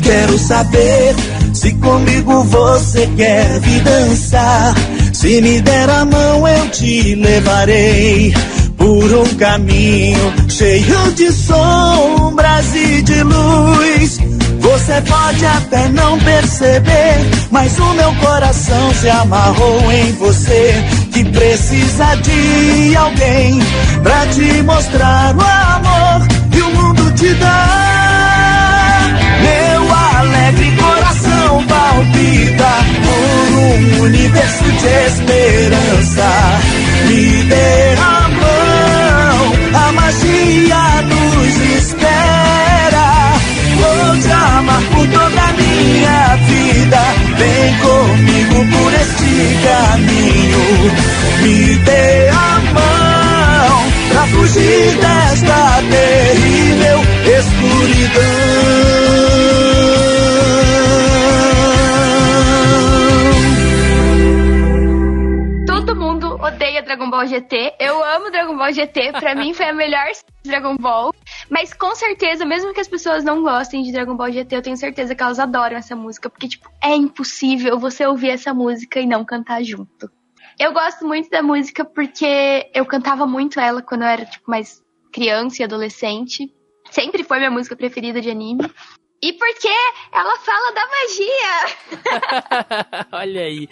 Quero saber se comigo você quer vir dançar, se me der a mão eu te levarei por um caminho cheio de sombras e de luz. Você pode até não perceber, mas o meu coração se amarrou em você. Que precisa de alguém pra te mostrar o amor que o mundo te dá. Um universo de esperança. Me dê a mão, a magia nos espera. Vou te amar por toda a minha vida. Vem comigo por este caminho. Me dê a mão pra fugir desta terrível escuridão. Odeia Dragon Ball GT. Eu amo Dragon Ball GT. Pra mim foi a melhor Dragon Ball. Mas com certeza, mesmo que as pessoas não gostem de Dragon Ball GT, eu tenho certeza que elas adoram essa música. Porque, tipo, é impossível você ouvir essa música e não cantar junto. Eu gosto muito da música porque eu cantava muito ela quando eu era, tipo, mais criança e adolescente. Sempre foi minha música preferida de anime. E porque ela fala da magia. Olha aí.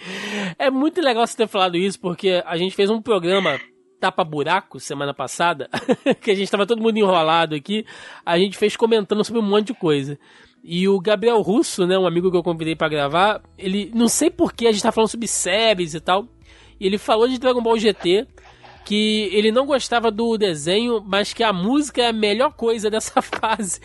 É muito legal você ter falado isso, porque a gente fez um programa Tapa Buraco semana passada, que a gente tava todo mundo enrolado aqui. A gente fez comentando sobre um monte de coisa. E o Gabriel Russo, né, um amigo que eu convidei para gravar, ele, não sei porquê, a gente tá falando sobre séries e tal. E ele falou de Dragon Ball GT, que ele não gostava do desenho, mas que a música é a melhor coisa dessa fase.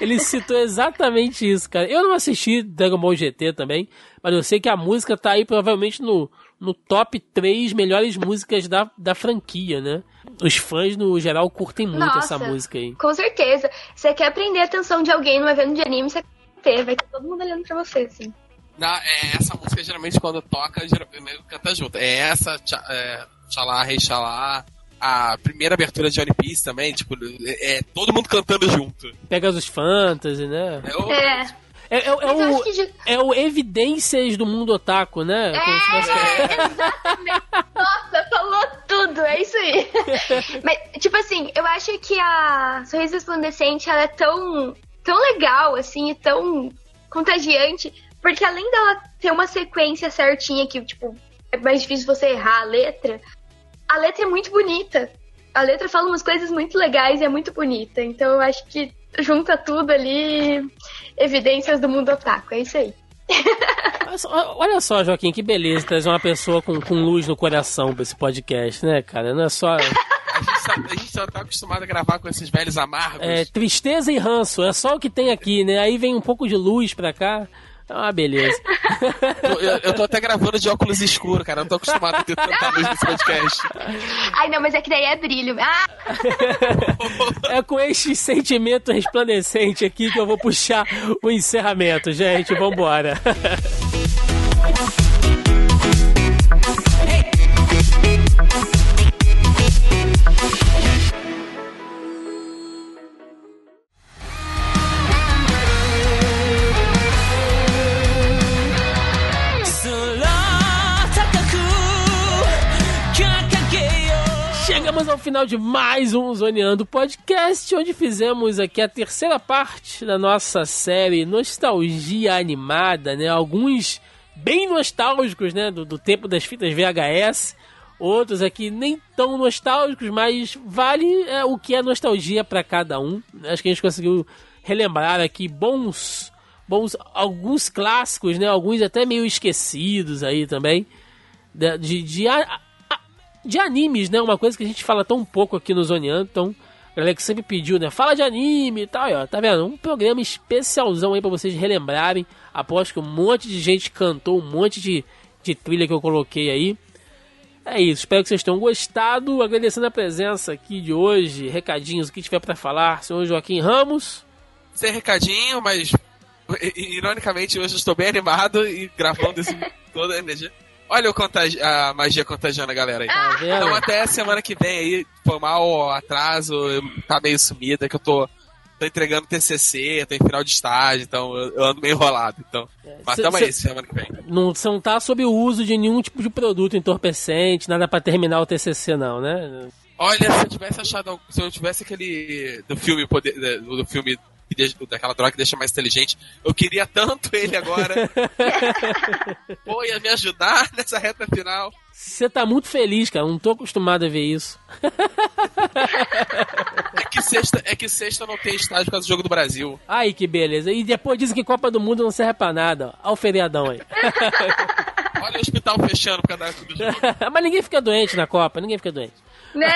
ele citou exatamente isso, cara. Eu não assisti Dragon Ball GT também, mas eu sei que a música tá aí provavelmente no, no top 3 melhores músicas da, da franquia, né? Os fãs, no geral, curtem muito Nossa, essa música aí. Com certeza. Você quer prender a atenção de alguém num evento de anime, você ter, vai ter todo mundo olhando pra você, assim. Não, é essa música geralmente quando toca, geralmente canta junto. É essa, tcha, é, Xalá, Rei Xalá. A primeira abertura de One Piece também, tipo, é, é todo mundo cantando junto. Pegasus Fantasy, né? É o- É. É, é- é o, que é o Evidências do Mundo Otaku, né? Como se fosse- Nossa, falou tudo, é isso aí. Mas, tipo assim, eu acho que a Sorriso Resplandecente, ela é tão, tão legal, assim, e tão contagiante, porque além dela ter uma sequência certinha que, tipo, é mais difícil você errar a letra, a letra é muito bonita. A letra fala umas coisas muito legais e é muito bonita. Então eu acho que junta tudo ali, evidências do mundo otaku, é isso aí. Olha só- Joaquim, que beleza trazer uma pessoa com, com luz no coração pra esse podcast, né, cara? Não é só A gente, só, a gente só tá acostumado a gravar com esses velhos amargos. é, tristeza e ranço, é só o que tem aqui, né? Aí vem um pouco de luz pra cá. É uma beleza. Eu, eu- tô até gravando de óculos escuros, cara. Eu não tô acostumado a ter tanta luz nesse podcast. Ai, não, mas é que daí é brilho. Ah! É com este sentimento resplandecente aqui que eu vou puxar o encerramento, gente. Vambora. Ao final de mais um Zoneando Podcast, onde fizemos aqui a terceira parte da nossa série Nostalgia Animada, né? Alguns bem nostálgicos, né? Do, do tempo das fitas VHS. Outros aqui nem tão nostálgicos, mas vale é, o que é nostalgia para cada um. Acho que a gente conseguiu relembrar aqui bons, bons alguns clássicos, né? Alguns até meio esquecidos aí também de, de, de, de animes, né? Uma coisa que a gente fala tão pouco aqui no Zoneando, então a galera que sempre pediu, né? Fala de anime e tal, aí, ó, tá vendo? Um programa especialzão aí pra vocês relembrarem. Aposto que um monte de gente cantou, um monte de, de trilha que eu coloquei aí. É isso, espero que vocês tenham gostado. Agradecendo a presença aqui de hoje, recadinhos, o que tiver pra falar, senhor Joaquim Ramos. Sem recadinho, mas ironicamente hoje eu estou bem animado e gravando esse, toda a energia. Olha o contagi- a magia contagiando a galera aí. Tá vendo? Então até semana que vem aí, foi mal o atraso, eu- tá meio sumida, que eu tô tô entregando TCC, tô em final de estágio, então eu, eu ando meio enrolado. Então, mas cê- tamo cê- aí, semana que vem. Não, você não tá sob o uso de nenhum tipo de produto entorpecente, nada pra terminar o TCC, não, né? Olha, se eu tivesse achado. Se eu tivesse aquele. Do filme, poder, do, filme deixa- daquela droga que deixa mais inteligente, eu queria tanto ele agora. Pô, ia me ajudar nessa reta final. Você tá muito feliz, cara. Não tô acostumado a ver isso. É que sexta, é que sexta não tem estágio por causa do jogo do Brasil. Ai, que beleza. E depois dizem que Copa do Mundo não serve pra nada. ó. Olha o feriadão aí. Olha o hospital fechando por causa do jogo. Mas ninguém fica doente na Copa, ninguém fica doente. Né?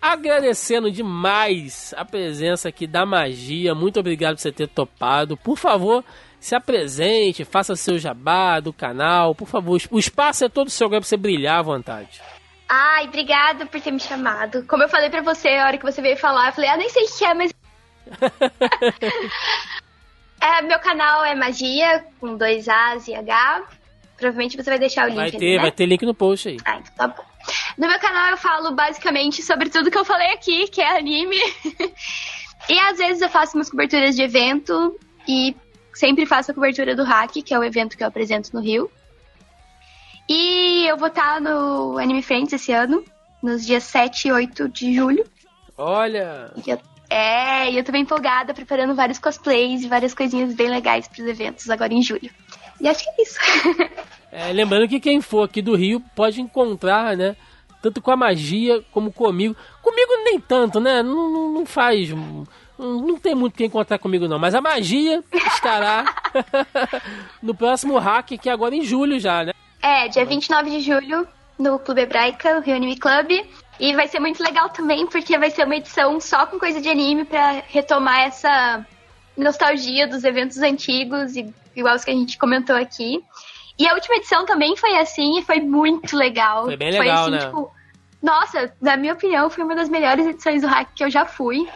Agradecendo demais a presença aqui da magia. Muito obrigado por você ter topado. Por favor, se apresente, faça seu jabá do canal. Por favor, o espaço é todo seu agora pra você brilhar à vontade. Ai, obrigada por ter me chamado. Como eu falei pra você, a hora que você veio falar, eu falei, ah, nem sei o que é, mas. é, meu canal é Magia, com dois A's e H. Provavelmente você vai deixar o link Vai ali, ter, né? vai ter link no post aí. Ah, então tá bom. No meu canal eu falo basicamente sobre tudo que eu falei aqui, que é anime. e às vezes eu faço umas coberturas de evento e sempre faço a cobertura do Hack, que é o evento que eu apresento no Rio. E eu vou estar no Anime Friends esse ano, nos dias 7 e 8 de julho. Olha, E eu- é, e eu tô bem empolgada, preparando vários cosplays e várias coisinhas bem legais pros eventos agora em julho. E acho que é isso. é, lembrando que quem for aqui do Rio pode encontrar, né? Tanto com a magia como comigo. Comigo nem tanto, né? Não, não, não faz. Não, não tem muito o que encontrar comigo, não. Mas a magia estará no próximo hack, que é agora em julho já, né? É, dia 29 de julho, no Clube Hebraica, o Rio Anime Club. E vai ser muito legal também, porque vai ser uma edição só com coisa de anime pra retomar essa nostalgia dos eventos antigos, e- igual os que a gente comentou aqui. E a última edição também foi assim, e foi muito legal. Foi bem legal, assim, né? tipo, nossa, na minha opinião, foi uma das melhores edições do Hack que eu já fui.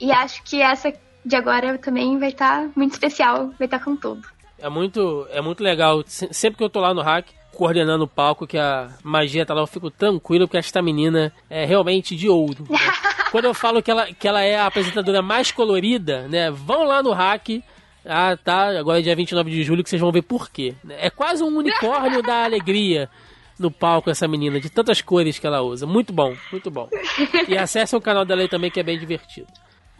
E acho que essa de agora também vai estar muito especial, vai estar com tudo. É muito, é muito legal. Se- Sempre que eu tô lá no hack, coordenando o palco, que a magia tá lá, eu fico tranquilo, porque esta menina é realmente de ouro. né? Quando eu falo que ela, que ela é a apresentadora mais colorida, né? Vão lá no hack. Ah, tá. Agora é dia 29 de julho que vocês vão ver por quê. É quase um unicórnio da alegria no palco essa menina, de tantas cores que ela usa. Muito bom, muito bom. E acessem o canal dela aí também, que é bem divertido.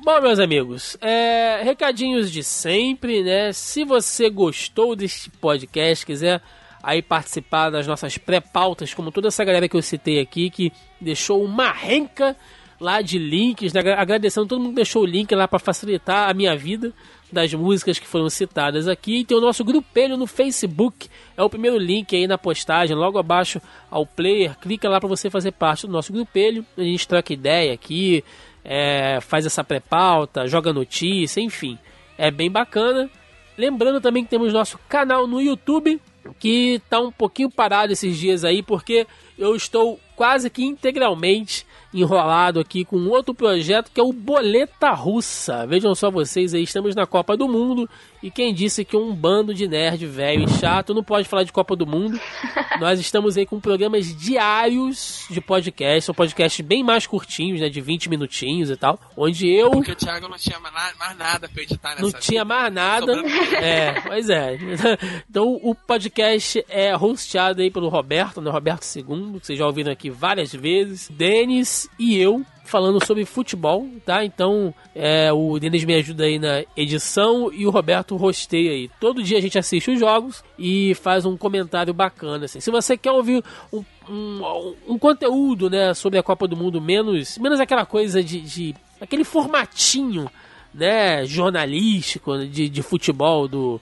Bom, meus amigos, é, recadinhos de sempre, né? Se você gostou deste podcast, quiser aí participar das nossas pré-pautas, como toda essa galera que eu citei aqui, que deixou uma renca lá de links, né? agradecendo todo mundo que deixou o link lá para facilitar a minha vida das músicas que foram citadas aqui. E tem o nosso grupelho no Facebook, é o primeiro link aí na postagem, logo abaixo ao player. Clica lá para você fazer parte do nosso grupelho. A gente troca ideia aqui, é, faz essa pré-pauta, joga notícia, enfim. É bem bacana. Lembrando também que temos nosso canal no YouTube, que tá um pouquinho parado esses dias aí, porque eu estou quase que integralmente enrolado aqui com outro projeto que é o Boleta Russa. Vejam só vocês aí, estamos na Copa do Mundo e quem disse que um bando de nerd velho e chato não pode falar de Copa do Mundo? Nós estamos aí com programas diários de podcast, são podcasts bem mais curtinhos, né, de 20 minutinhos e tal, onde eu Porque o Thiago não tinha mais na- mais nada pra editar nessa não tinha vida. mais nada. É, pois é. Então o podcast é hosteado aí pelo Roberto, né? Roberto II, que vocês já ouviram aqui várias vezes. Denis e eu falando sobre futebol, tá? Então é, o Denis me ajuda aí na edição e o Roberto rosteia aí. Todo dia a gente assiste os jogos e faz um comentário bacana. Assim. Se você quer ouvir um, um, um conteúdo né, sobre a Copa do Mundo menos, menos aquela coisa de, de aquele formatinho né, jornalístico de, de futebol do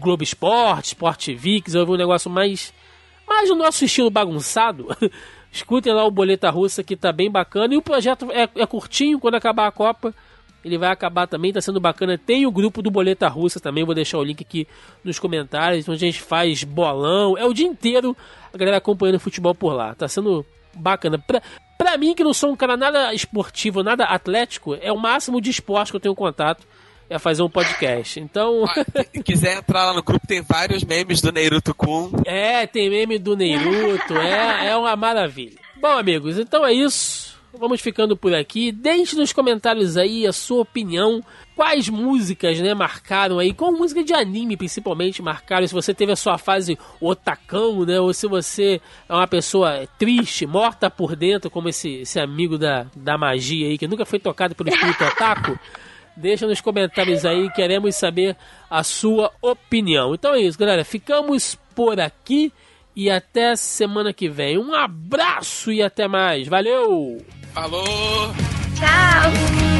Globo Esporte, Sport quiser ouvir um negócio mais, mais o nosso estilo bagunçado, escutem lá o Boleta Russa que tá bem bacana. E o projeto é, é curtinho, quando acabar a Copa, ele vai acabar também, tá sendo bacana. Tem o grupo do Boleta Russa também, vou deixar o link aqui nos comentários, onde a gente faz bolão. É o dia inteiro a galera acompanhando futebol por lá. Tá sendo bacana. Pra, pra mim, que não sou um cara nada esportivo, nada atlético, é o máximo de esporte que eu tenho contato. É fazer um podcast. Então. Se quiser entrar lá no grupo, tem vários memes do Neiruto Kun. É, tem meme do Neiruto, é, é uma maravilha. Bom, amigos, então é isso. vamos ficando por aqui. Deixe nos comentários aí a sua opinião. Quais músicas, né, marcaram aí? Qual música de anime, principalmente, marcaram? Se você teve a sua fase otacão, né? Ou se você é uma pessoa triste, morta por dentro, como esse, esse amigo da, da magia aí, que nunca foi tocado pelo espírito otaku. Deixa nos comentários aí, queremos saber a sua opinião. Então é isso, galera. Ficamos por aqui e até semana que vem. Um abraço e até mais. Valeu! Falou! Tchau!